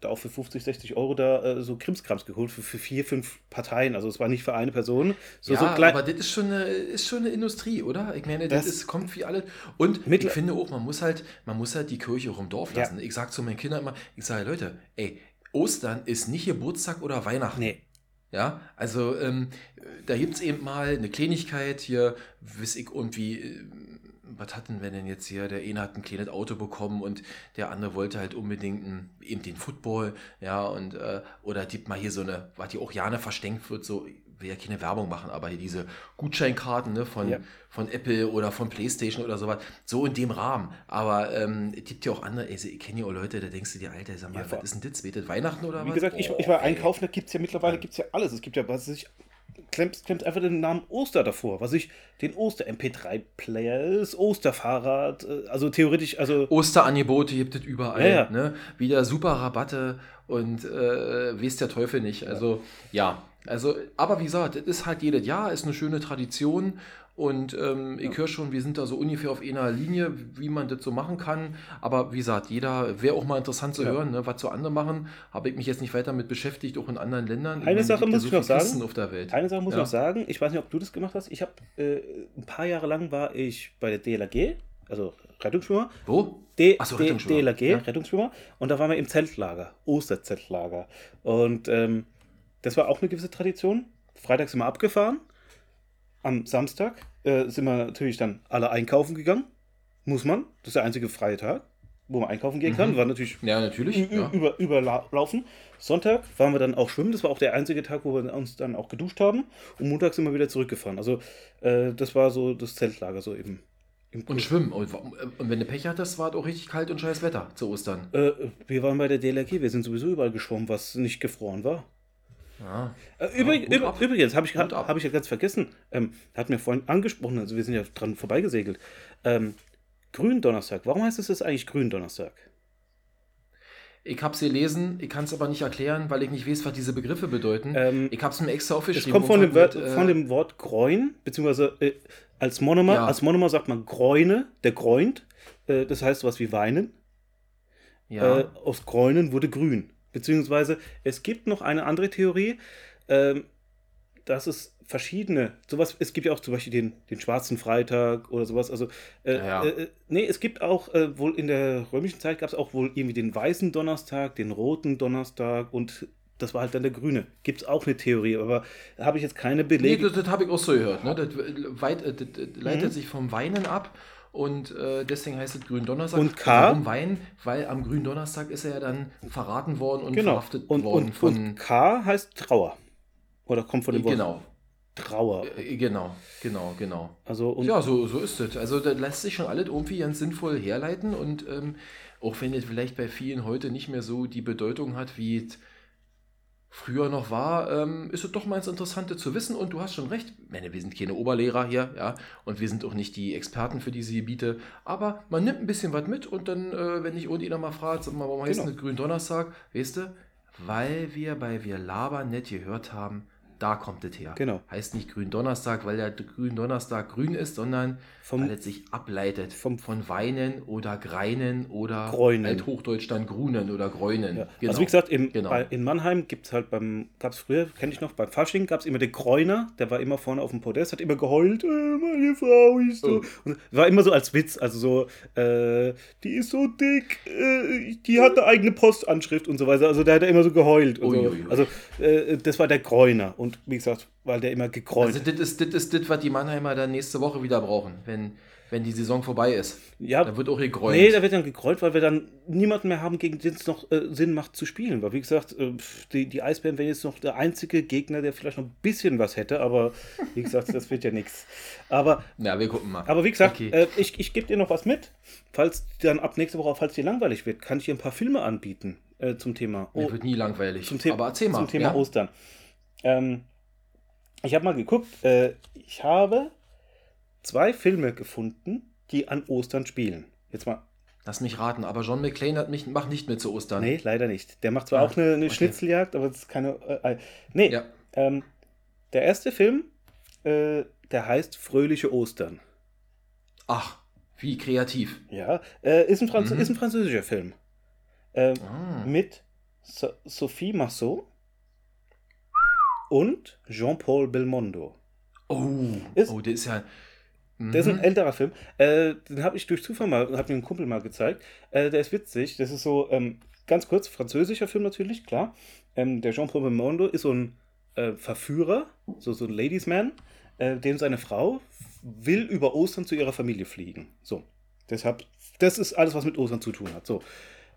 da auch für 50, 60 Euro da äh, so Krimskrams geholt für, für vier, fünf Parteien. Also es war nicht für eine Person. So, ja, so aber das ist schon, eine, ist schon eine Industrie, oder? Ich meine, das, das ist, kommt wie alle. Und ich finde auch, man muss halt, man muss halt die Kirche auch im Dorf lassen. Ja. Ich sage zu meinen Kindern immer, ich sage, Leute, ey, Ostern ist nicht Geburtstag oder Weihnachten. Nee. Ja, also ähm, da gibt es eben mal eine Kleinigkeit hier, weiß ich irgendwie, äh, was hatten wir denn jetzt hier? Der eine hat ein kleines Auto bekommen und der andere wollte halt unbedingt ein, eben den Football, ja, und äh, oder gibt mal hier so eine, was die auch gerne verstenkt wird, so, will ja keine Werbung machen, aber hier diese Gutscheinkarten ne, von, ja. von Apple oder von Playstation oder sowas, so in dem Rahmen. Aber ähm, es gibt ja auch andere, ey, ich kenne ja auch Leute, da denkst du dir, Alter, sag mal, ja, was ist denn das? Wird Weihnachten oder Wie was? Wie gesagt, ich, ich war oh, einkaufen, da gibt es ja mittlerweile gibt's ja alles. Es gibt ja, was ich klemmt, klemmt einfach den Namen Oster davor, was ich den Oster-MP3-Player ist, Osterfahrrad, äh, also theoretisch, also. Osterangebote gibt es überall, ja, ja. Ne? Wieder super Rabatte und äh, weiß der Teufel nicht. Also, ja. Also, aber wie gesagt, es ist halt jedes Jahr, ist eine schöne Tradition und ähm, ich höre schon, wir sind da so ungefähr auf einer Linie, wie man das so machen kann. Aber wie gesagt, jeder wäre auch mal interessant zu ja. hören, ne, was so andere machen. Habe ich mich jetzt nicht weiter mit beschäftigt, auch in anderen Ländern. Eine Sache muss ich noch sagen. Auf der Welt. Eine Sache muss ja. ich noch sagen. Ich weiß nicht, ob du das gemacht hast. Ich habe äh, ein paar Jahre lang war ich bei der DLRG, also Rettungsschwimmer. Wo? D Achso, Rettungsschwimmer. DLRG, ja. Rettungsschwimmer. Und da waren wir im Zeltlager, Osterzeltlager. Und ähm, das war auch eine gewisse Tradition. Freitags sind wir abgefahren am Samstag äh, sind wir natürlich dann alle einkaufen gegangen. Muss man. Das ist der einzige freie Tag, wo man einkaufen gehen kann. Mhm. War natürlich, ja, natürlich ja. Über, überlaufen. Sonntag waren wir dann auch schwimmen. Das war auch der einzige Tag, wo wir uns dann auch geduscht haben. Und Montag sind wir wieder zurückgefahren. Also äh, das war so das Zeltlager so eben. Und schwimmen. Und, und, wenn du Pech hattest, war es auch richtig kalt und scheiß Wetter zu Ostern. Äh, wir waren bei der DLRG. Wir sind sowieso überall geschwommen, was nicht gefroren war. Ja. Äh, übrig, ja, übrigens, habe ich, hab ich ja ganz vergessen, ähm, hat mir vorhin angesprochen, also wir sind ja dran vorbeigesegelt. Ähm, Gründonnerstag, warum heißt es jetzt eigentlich Gründonnerstag? Ich habe sie gelesen, ich kann es aber nicht erklären, weil ich nicht weiß, was diese Begriffe bedeuten. Ähm, ich habe es mir extra aufgeschrieben. Es kommt von dem, Wort, mit, äh, von dem Wort Gräun, beziehungsweise äh, als Monomer, ja. als Monomer sagt man Gräune, der gräunt. Äh, das heißt sowas wie weinen. Ja. Äh, aus Gräunen wurde grün. Beziehungsweise es gibt noch eine andere Theorie, ähm, dass es verschiedene, sowas, es gibt ja auch zum Beispiel den, den schwarzen Freitag oder sowas, also äh, ja. äh, nee, es gibt auch äh, wohl in der römischen Zeit gab es auch wohl irgendwie den weißen Donnerstag, den roten Donnerstag und das war halt dann der grüne. Gibt es auch eine Theorie, aber da habe ich jetzt keine Belege. Nee, das, das habe ich auch so gehört. Ne? Das, weit, äh, das leitet mhm. sich vom Weinen ab und äh, deswegen heißt es Gründonnerstag. Und K? Warum Wein? Weil am Gründonnerstag ist er ja dann verraten worden und genau. verhaftet und, worden und, von. Und K heißt Trauer. Oder kommt von dem Wort genau. Trauer. Äh, Genau, genau, genau. Also und Ja, so, so ist es. Also da lässt sich schon alles irgendwie ganz sinnvoll herleiten und ähm, auch wenn es vielleicht bei vielen heute nicht mehr so die Bedeutung hat, wie es früher noch war, ähm, ist es doch mal ins Interessante zu wissen und du hast schon recht. Ich meine, wir sind keine Oberlehrer hier, ja, und wir sind auch nicht die Experten für diese Gebiete, aber man nimmt ein bisschen was mit und dann, äh, wenn dich irgendjemand mal fragt, sag mal, warum heißt Genau. es Gründonnerstag, weißt du, weil wir bei Wir labern nicht gehört haben, da kommt es her. Genau. Heißt nicht Gründonnerstag, weil der Gründonnerstag grün ist, sondern Vom- weil es sich ableitet vom- von Weinen oder Greinen oder Gräunen. Althochdeutsch dann Grunen oder Gräunen. Ja. Genau. Also wie gesagt, im, Genau. bei, in Mannheim gibt es halt beim, gab es früher, kenne ich noch, beim Fasching gab es immer den Kräuner, der war immer vorne auf dem Podest, hat immer geheult, äh, meine Frau ist so. Oh. Und war immer so als Witz, also so, äh, die ist so dick, äh, die hat eine eigene Postanschrift und so weiter. Also der hat immer so geheult. So. Also äh, das war der Kräuner. Und wie gesagt, weil der immer gekräunt also das ist das, ist das, was die Mannheimer dann nächste Woche wieder brauchen, wenn, wenn die Saison vorbei ist. Ja, Da wird auch gegräunt. Nee, da wird dann gekrollt, weil wir dann niemanden mehr haben, gegen den es noch äh, Sinn macht zu spielen. Weil, wie gesagt, äh, die, die Eisbären wären jetzt noch der einzige Gegner, der vielleicht noch ein bisschen was hätte, aber wie gesagt, das wird ja nichts. Aber, Na, wir gucken mal. aber wie gesagt, Okay. äh, ich, ich gebe dir noch was mit. Falls dann ab nächste Woche, falls dir langweilig wird, kann ich dir ein paar Filme anbieten äh, zum Thema. Oh, wird nie langweilig. zum, The Aber erzähl mal. zum Thema ja? Ostern. Ähm, ich habe mal geguckt, äh, ich habe zwei Filme gefunden, die an Ostern spielen. Jetzt mal Lass mich raten, aber John McClane hat mich, macht nicht mit zu Ostern. Nee, leider nicht. Der macht zwar Ah, auch eine, eine okay. Schnitzeljagd, aber das ist keine. Äh, nee, Ja. ähm, der erste Film, äh, der heißt Fröhliche Ostern. Ach, wie kreativ. Ja, äh, ist, ein Mhm. ist ein französischer Film. Ähm, Ah. Mit so Sophie Massot und Jean-Paul Belmondo. Oh, Ist- oh, der ist ja. Der ist ein Mhm. älterer Film. Äh, den habe ich durch Zufall mal, hat mir ein Kumpel mal gezeigt. Äh, der ist witzig. Das ist so, ähm, ganz kurz, französischer Film natürlich, klar. Ähm, der Jean-Paul Belmondo ist so ein äh, Verführer, so, so ein Ladiesman, äh, dem seine Frau will über Ostern zu ihrer Familie fliegen. So. Deshalb, das ist alles, was mit Ostern zu tun hat. So.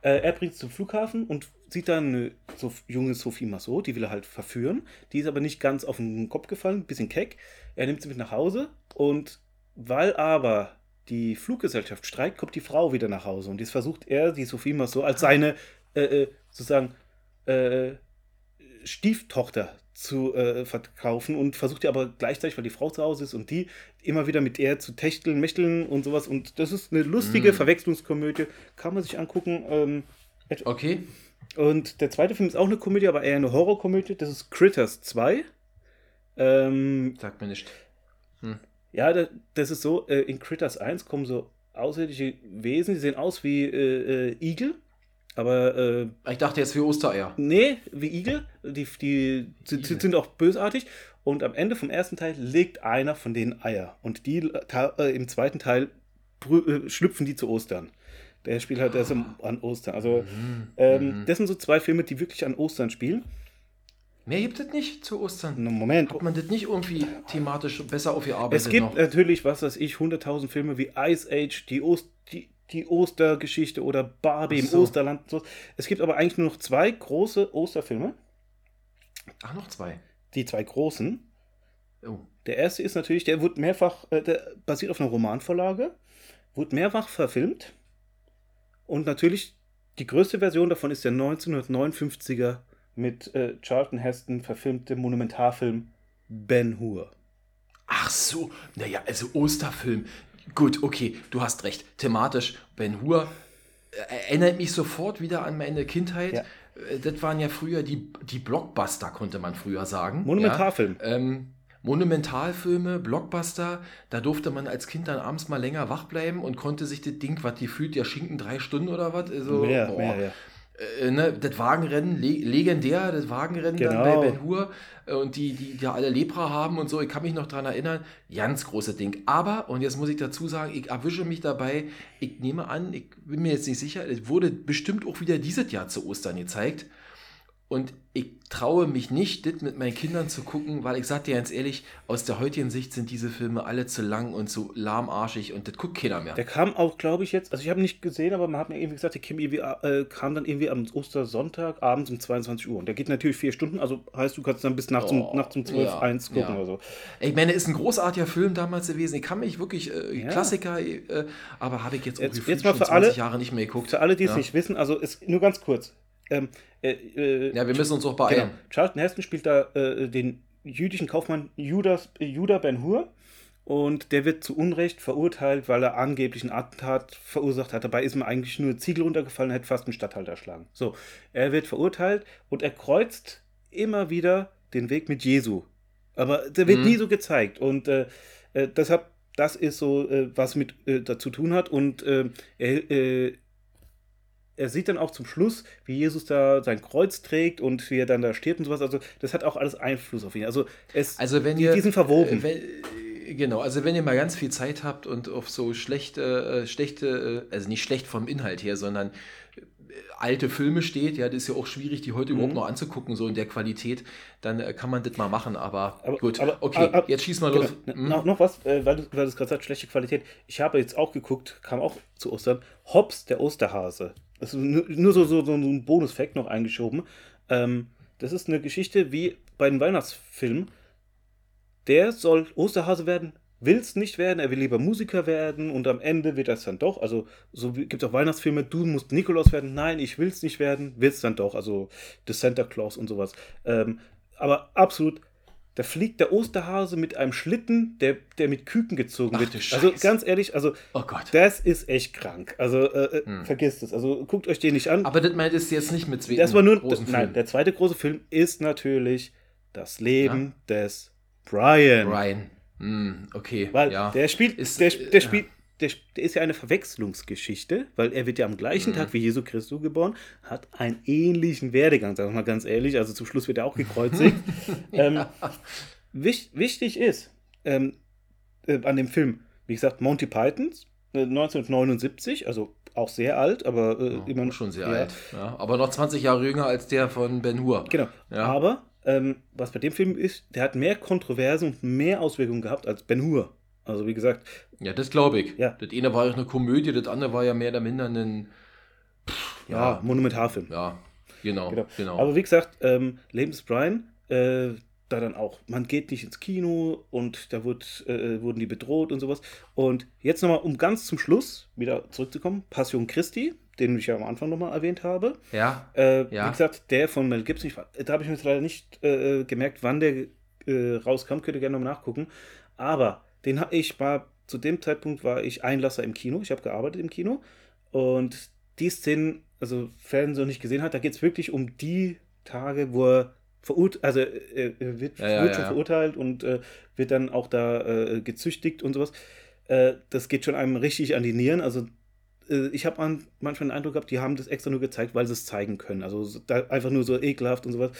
Äh, er bringt sie zum Flughafen und sieht dann eine so junge Sophie Massot, die will er halt verführen. Die ist aber nicht ganz auf den Kopf gefallen, ein bisschen keck. Er nimmt sie mit nach Hause und weil aber die Fluggesellschaft streikt, kommt die Frau wieder nach Hause. Und jetzt versucht er, die Sophie Massot, als seine äh, äh, sozusagen äh, Stieftochter zu äh, verkaufen und versucht ihr aber gleichzeitig, weil die Frau zu Hause ist und die immer wieder mit der zu techteln, mächteln und sowas. Und das ist eine lustige Mm. Verwechslungskomödie. Kann man sich angucken. Ähm, Okay. und der zweite Film ist auch eine Komödie, aber eher eine Horrorkomödie. Das ist Critters 2. Ähm, Sagt mir nicht. ja, da- das ist so, äh, in Critters 1 kommen so außerirdische Wesen, die sehen aus wie äh, äh, Igel, aber äh, Ich dachte jetzt für Ostereier. nee, wie Igel, die, die sind, Igel. sind auch bösartig und am Ende vom ersten Teil legt einer von denen Eier und die äh, im zweiten Teil äh, schlüpfen die zu Ostern. Der spielt halt erst im- an Ostern. Also, Mhm. ähm, Mhm. das sind so zwei Filme, die wirklich an Ostern spielen. Mehr gibt es nicht zu Ostern. Moment, Hat man das nicht irgendwie thematisch besser aufgearbeitet Es gibt noch? natürlich, was weiß ich, 100.000 Filme wie Ice Age, die, Ost, die, die Ostergeschichte oder Barbie im so. Osterland. So. Es gibt aber eigentlich nur noch zwei große Osterfilme. Ach, noch zwei. Die zwei großen. Oh. Der erste ist natürlich, der wurde mehrfach, äh, der basiert auf einer Romanvorlage, wurde mehrfach verfilmt. Und natürlich, die größte Version davon ist der 1959er mit äh, Charlton Heston verfilmte Monumentarfilm Ben Hur. Ach so, naja, also Osterfilm. Gut, okay, du hast recht. Thematisch, Ben Hur äh, erinnert mich sofort wieder an meine Kindheit. Ja. Äh, Das waren ja früher die, die Blockbuster, konnte man früher sagen. Monumentarfilm. Ja? Ähm, Monumentalfilme, Blockbuster, da durfte man als Kind dann abends mal länger wach bleiben und konnte sich das Ding, was die fühlt, ja Schinken drei Stunden oder was? Also, mehr, boah. mehr, ja. Äh, ne, das Wagenrennen, le legendär, das Wagenrennen dann Genau. bei Ben Hur äh, und die, die, die alle Lepra haben und so, ich kann mich noch daran erinnern, ganz großes Ding. Aber, und jetzt muss ich dazu sagen, ich erwische mich dabei, ich nehme an, ich bin mir jetzt nicht sicher, es wurde bestimmt auch wieder dieses Jahr zu Ostern gezeigt. Und ich traue mich nicht, das mit meinen Kindern zu gucken, weil ich sage dir ganz ehrlich, aus der heutigen Sicht sind diese Filme alle zu lang und zu lahmarschig und das guckt keiner mehr. Der kam auch, glaube ich, jetzt, also ich habe nicht gesehen, aber man hat mir irgendwie gesagt, der kam, äh, kam dann irgendwie am Ostersonntag abends um 22 Uhr. Und der geht natürlich vier Stunden, also heißt, du kannst dann bis nachts, oh, um, nachts um 12, ja, 1 gucken ja. oder so. Ich meine, ist ein großartiger Film damals gewesen. Ich kann mich wirklich, äh, ja. Klassiker, äh, aber habe ich jetzt, jetzt, jetzt mal für 20 alle, Jahre nicht mehr geguckt. Für alle, die es nicht wissen, also ist nur ganz kurz. Ähm, äh, äh, ja, wir müssen uns auch beeilen. Genau. Charlton Heston spielt da äh, den jüdischen Kaufmann Judas, Judah Ben Hur und der wird zu Unrecht verurteilt, weil er angeblich ein Attentat verursacht hat. Dabei ist ihm eigentlich nur Ziegel runtergefallen und hätte fast einen Stadthalter erschlagen. So, er wird verurteilt und er kreuzt immer wieder den Weg mit Jesu. Aber der wird mhm. nie so gezeigt und äh, äh, deshalb, das ist so, äh, was mit dazu tun hat und er er sieht dann auch zum Schluss, wie Jesus da sein Kreuz trägt und wie er dann da stirbt und sowas. Also, das hat auch alles Einfluss auf ihn. Also, es, also wenn die, ihr, die sind verwoben. Äh, wenn, genau, also wenn ihr mal ganz viel Zeit habt und auf so schlechte, äh, schlechte, äh, also nicht schlecht vom Inhalt her, sondern alte Filme steht, ja, das ist ja auch schwierig, die heute mhm. überhaupt noch anzugucken, so in der Qualität, dann äh, kann man das mal machen, aber, aber gut, aber, okay, aber, jetzt schieß mal los. Genau. Mhm. Noch, noch was, äh, weil du, weil du gerade sagst, schlechte Qualität. Ich habe jetzt auch geguckt, kam auch zu Ostern, Hobbs, der Osterhase. Das ist nur so, so, so ein Bonus-Fact noch eingeschoben. Ähm, das ist eine Geschichte wie bei den Weihnachtsfilmen. Der soll Osterhase werden, will es nicht werden, er will lieber Musiker werden und am Ende wird das dann doch. Also, so gibt es auch Weihnachtsfilme, du musst Nikolaus werden, nein, ich will es nicht werden, will es dann doch. Also, The Santa Claus und sowas. Ähm, aber absolut da fliegt der Osterhase mit einem Schlitten, der, der mit Küken gezogen Ach, wird. Also ganz ehrlich, also oh Gott. das ist echt krank. Also äh, äh, hm. vergisst es. Also guckt euch den nicht an. Aber das meint es jetzt nicht mit zweiten Das war nur großen Film. Nein, der zweite große Film ist natürlich das Leben ja? des Brian. Brian. Hm, okay. Weil ja. der spielt, ist, der, der spielt, der, der, ist ja eine Verwechslungsgeschichte, weil er wird ja am gleichen mhm. Tag wie Jesu Christus geboren, hat einen ähnlichen Werdegang, sagen wir mal ganz ehrlich. Also zum Schluss wird er auch gekreuzigt. ähm, wich, wichtig ist ähm, äh, an dem Film, wie gesagt, Monty Pythons, äh, 1979, also auch sehr alt, aber äh, ja, immer noch. Schon sehr ja. alt, ja. Aber noch 20 Jahre jünger als der von Ben Hur. Genau. Aber ähm, was bei dem Film ist, der hat mehr Kontroversen und mehr Auswirkungen gehabt als Ben Hur. Also wie gesagt. Ja, das glaube ich. Ja. Das eine war ja eine Komödie, das andere war ja mehr oder minder ein pff, ja, ja, Monumentalfilm. Ja, genau, genau. genau. Aber wie gesagt, ähm, Lebens Brian, äh, da dann auch, man geht nicht ins Kino und da wird, äh, wurden die bedroht und sowas. Und jetzt nochmal, um ganz zum Schluss wieder zurückzukommen, Passion Christi, den ich ja am Anfang nochmal erwähnt habe. Ja, äh, ja. Wie gesagt, der von Mel Gibson, ich, da habe ich mir jetzt leider nicht äh, gemerkt, wann der äh, rauskam, könnt ihr gerne nochmal nachgucken. Aber den habe ich war zu dem Zeitpunkt war ich Einlasser im Kino. Ich habe gearbeitet im Kino und die Szenen, also wer ihn so nicht gesehen hat, da geht es wirklich um die Tage, wo er verurteilt, also er, wird, ja, ja, wird schon ja. verurteilt und äh, wird dann auch da äh, gezüchtigt und sowas. Äh, das geht schon einem richtig an die Nieren. Also äh, ich habe manchmal den Eindruck gehabt, die haben das extra nur gezeigt, weil sie es zeigen können. Also einfach nur so ekelhaft und sowas.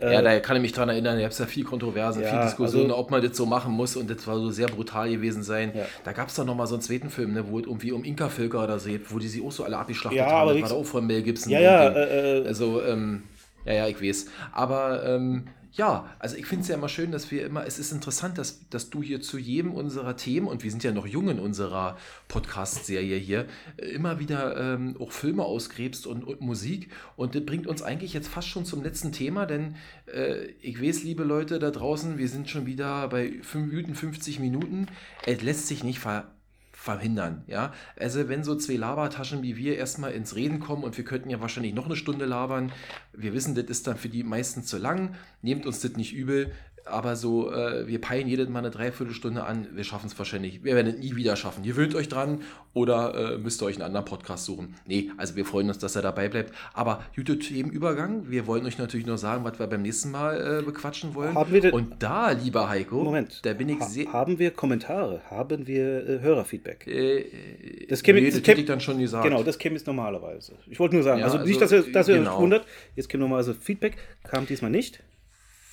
Ja, äh, da kann ich mich dran erinnern, da gab es ja viel Kontroverse, ja, viel Diskussionen, also, ob man das so machen muss und das war so sehr brutal gewesen sein. Ja. Da gab es doch nochmal so einen zweiten Film, ne, wo es irgendwie um Inka-Völker oder so wo die sie auch so alle abgeschlachtet ja, haben. Das war da auch von Mel Gibson. Ja, ja. Äh, äh, also, ähm, ja, ja, ich weiß. Aber ähm, ja, also ich finde es ja immer schön, dass wir immer, es ist interessant, dass, dass du hier zu jedem unserer Themen, und wir sind ja noch jung in unserer Podcast-Serie hier, immer wieder ähm, auch Filme ausgräbst und, und, Musik. Und das bringt uns eigentlich jetzt fast schon zum letzten Thema, denn äh, ich weiß, liebe Leute da draußen, wir sind schon wieder bei 5 Minuten, 50 Minuten. Es lässt sich nicht ver verhindern. Ja? Also wenn so zwei Labertaschen wie wir erstmal ins Reden kommen und wir könnten ja wahrscheinlich noch eine Stunde labern, wir wissen, das ist dann für die meisten zu lang, nehmt uns das nicht übel, aber so, äh, wir peilen jedes Mal eine Dreiviertelstunde an, wir schaffen es wahrscheinlich, wir werden es nie wieder schaffen. Ihr wöhnt euch dran oder äh, müsst ihr euch einen anderen Podcast suchen. Nee, also wir freuen uns, dass er dabei bleibt. Aber gute Themenübergang, wir wollen euch natürlich noch sagen, was wir beim nächsten Mal äh, bequatschen wollen. Haben wir Und da, lieber Heiko, Moment, da bin ich ha sehr... Haben wir Kommentare? Haben wir äh, Hörerfeedback? Äh, das käme nee, das käme, dann schon gesagt. Genau, das käme jetzt normalerweise. Ich wollte nur sagen, ja, also, also, nicht, dass ihr, dass ihr genau. euch wundert, jetzt käme normalerweise Feedback, kam diesmal nicht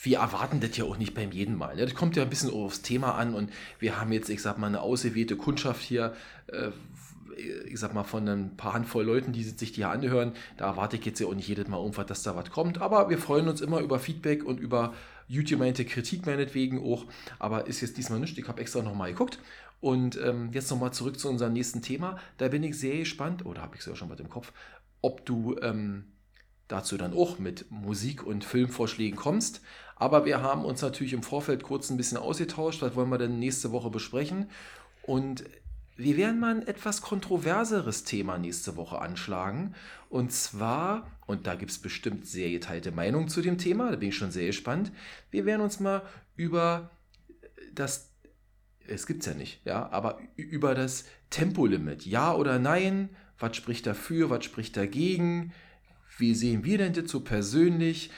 wir erwarten das ja auch nicht beim jeden Mal. Ne? Das kommt ja ein bisschen aufs Thema an und wir haben jetzt, ich sag mal, eine ausgewählte Kundschaft hier. Äh, ich sag mal, von ein paar Handvoll Leuten, die sich die hier anhören, da erwarte ich jetzt ja auch nicht jedes Mal irgendwas, dass da was kommt. Aber wir freuen uns immer über Feedback und über YouTube-meinte Kritik meinetwegen auch. Aber ist jetzt diesmal nicht. Ich habe extra nochmal geguckt. Und ähm, jetzt nochmal zurück zu unserem nächsten Thema. Da bin ich sehr gespannt, oder habe ich es ja schon mal im Kopf, ob du ähm, dazu dann auch mit Musik- und Filmvorschlägen kommst. Aber wir haben uns natürlich im Vorfeld kurz ein bisschen ausgetauscht. Was wollen wir denn nächste Woche besprechen? Und wir werden mal ein etwas kontroverseres Thema nächste Woche anschlagen. Und zwar, und da gibt es bestimmt sehr geteilte Meinungen zu dem Thema, da bin ich schon sehr gespannt. Wir werden uns mal über das, es gibt es ja nicht, ja, aber über das Tempolimit, ja oder nein, was spricht dafür, was spricht dagegen, wie sehen wir denn das so persönlich?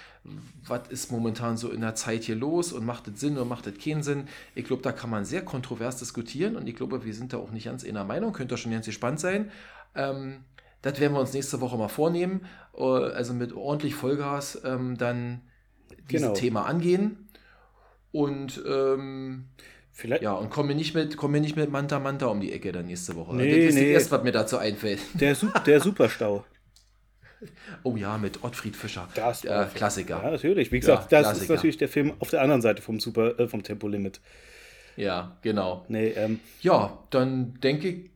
was ist momentan so in der Zeit hier los und macht das Sinn oder macht das keinen Sinn. Ich glaube, da kann man sehr kontrovers diskutieren und ich glaube, wir sind da auch nicht ganz in der Meinung, könnte schon ganz gespannt sein. Ähm, das werden wir uns nächste Woche mal vornehmen, äh, also mit ordentlich Vollgas ähm, dann dieses genau. Thema angehen und ähm, Vielleicht. Ja, und komme nicht mit, komme nicht mit Manta Manta um die Ecke dann nächste Woche. Nee, das ist nee. das erste, was mir dazu einfällt. Der, der Superstau. Oh ja, mit Ottfried Fischer. Das äh, Klassiker. Ja, natürlich. Wie gesagt, ja, das Klassiker. ist natürlich der Film auf der anderen Seite vom Super, äh, vom Tempolimit. Ja, genau. Nee, ähm, ja, dann denke ich,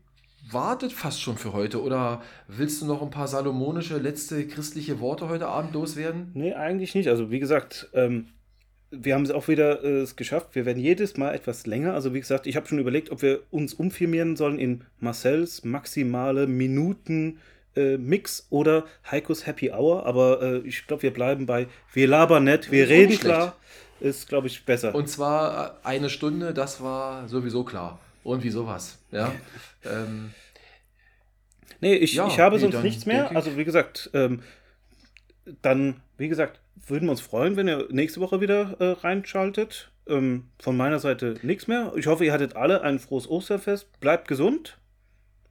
wartet fast schon für heute. Oder willst du noch ein paar salomonische letzte christliche Worte heute Abend loswerden? Nee, eigentlich nicht. Also wie gesagt, ähm, wir haben es auch wieder äh, geschafft. Wir werden jedes Mal etwas länger. Also wie gesagt, ich habe schon überlegt, ob wir uns umfirmieren sollen in Marcells maximale Minuten äh, Mix oder Heikos Happy Hour, aber äh, ich glaube, wir bleiben bei wir labern nett, wir reden klar, ist glaube ich besser. Und zwar äh, eine Stunde, das war sowieso klar. Und wie sowas, ja. ähm, nee, ich, ja, ich habe sonst nichts mehr. Also wie gesagt, ähm, dann, wie gesagt, würden wir uns freuen, wenn ihr nächste Woche wieder äh, reinschaltet. Ähm, von meiner Seite nichts mehr. Ich hoffe, ihr hattet alle ein frohes Osterfest. Bleibt gesund.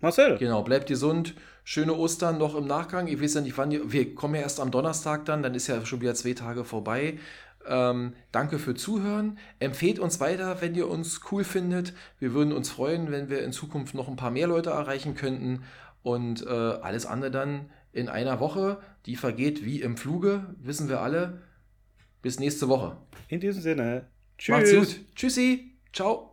Marcel. Genau, bleibt gesund schöne Ostern noch im Nachgang. Ich weiß ja nicht, wann, wir kommen ja erst am Donnerstag dann, dann ist ja schon wieder zwei Tage vorbei. Ähm, danke für Zuhören. Empfehlt uns weiter, wenn ihr uns cool findet. Wir würden uns freuen, wenn wir in Zukunft noch ein paar mehr Leute erreichen könnten. Und äh, alles andere dann in einer Woche. Die vergeht wie im Fluge, wissen wir alle. Bis nächste Woche. In diesem Sinne. Tschüss. Macht's gut. Tschüssi. Ciao.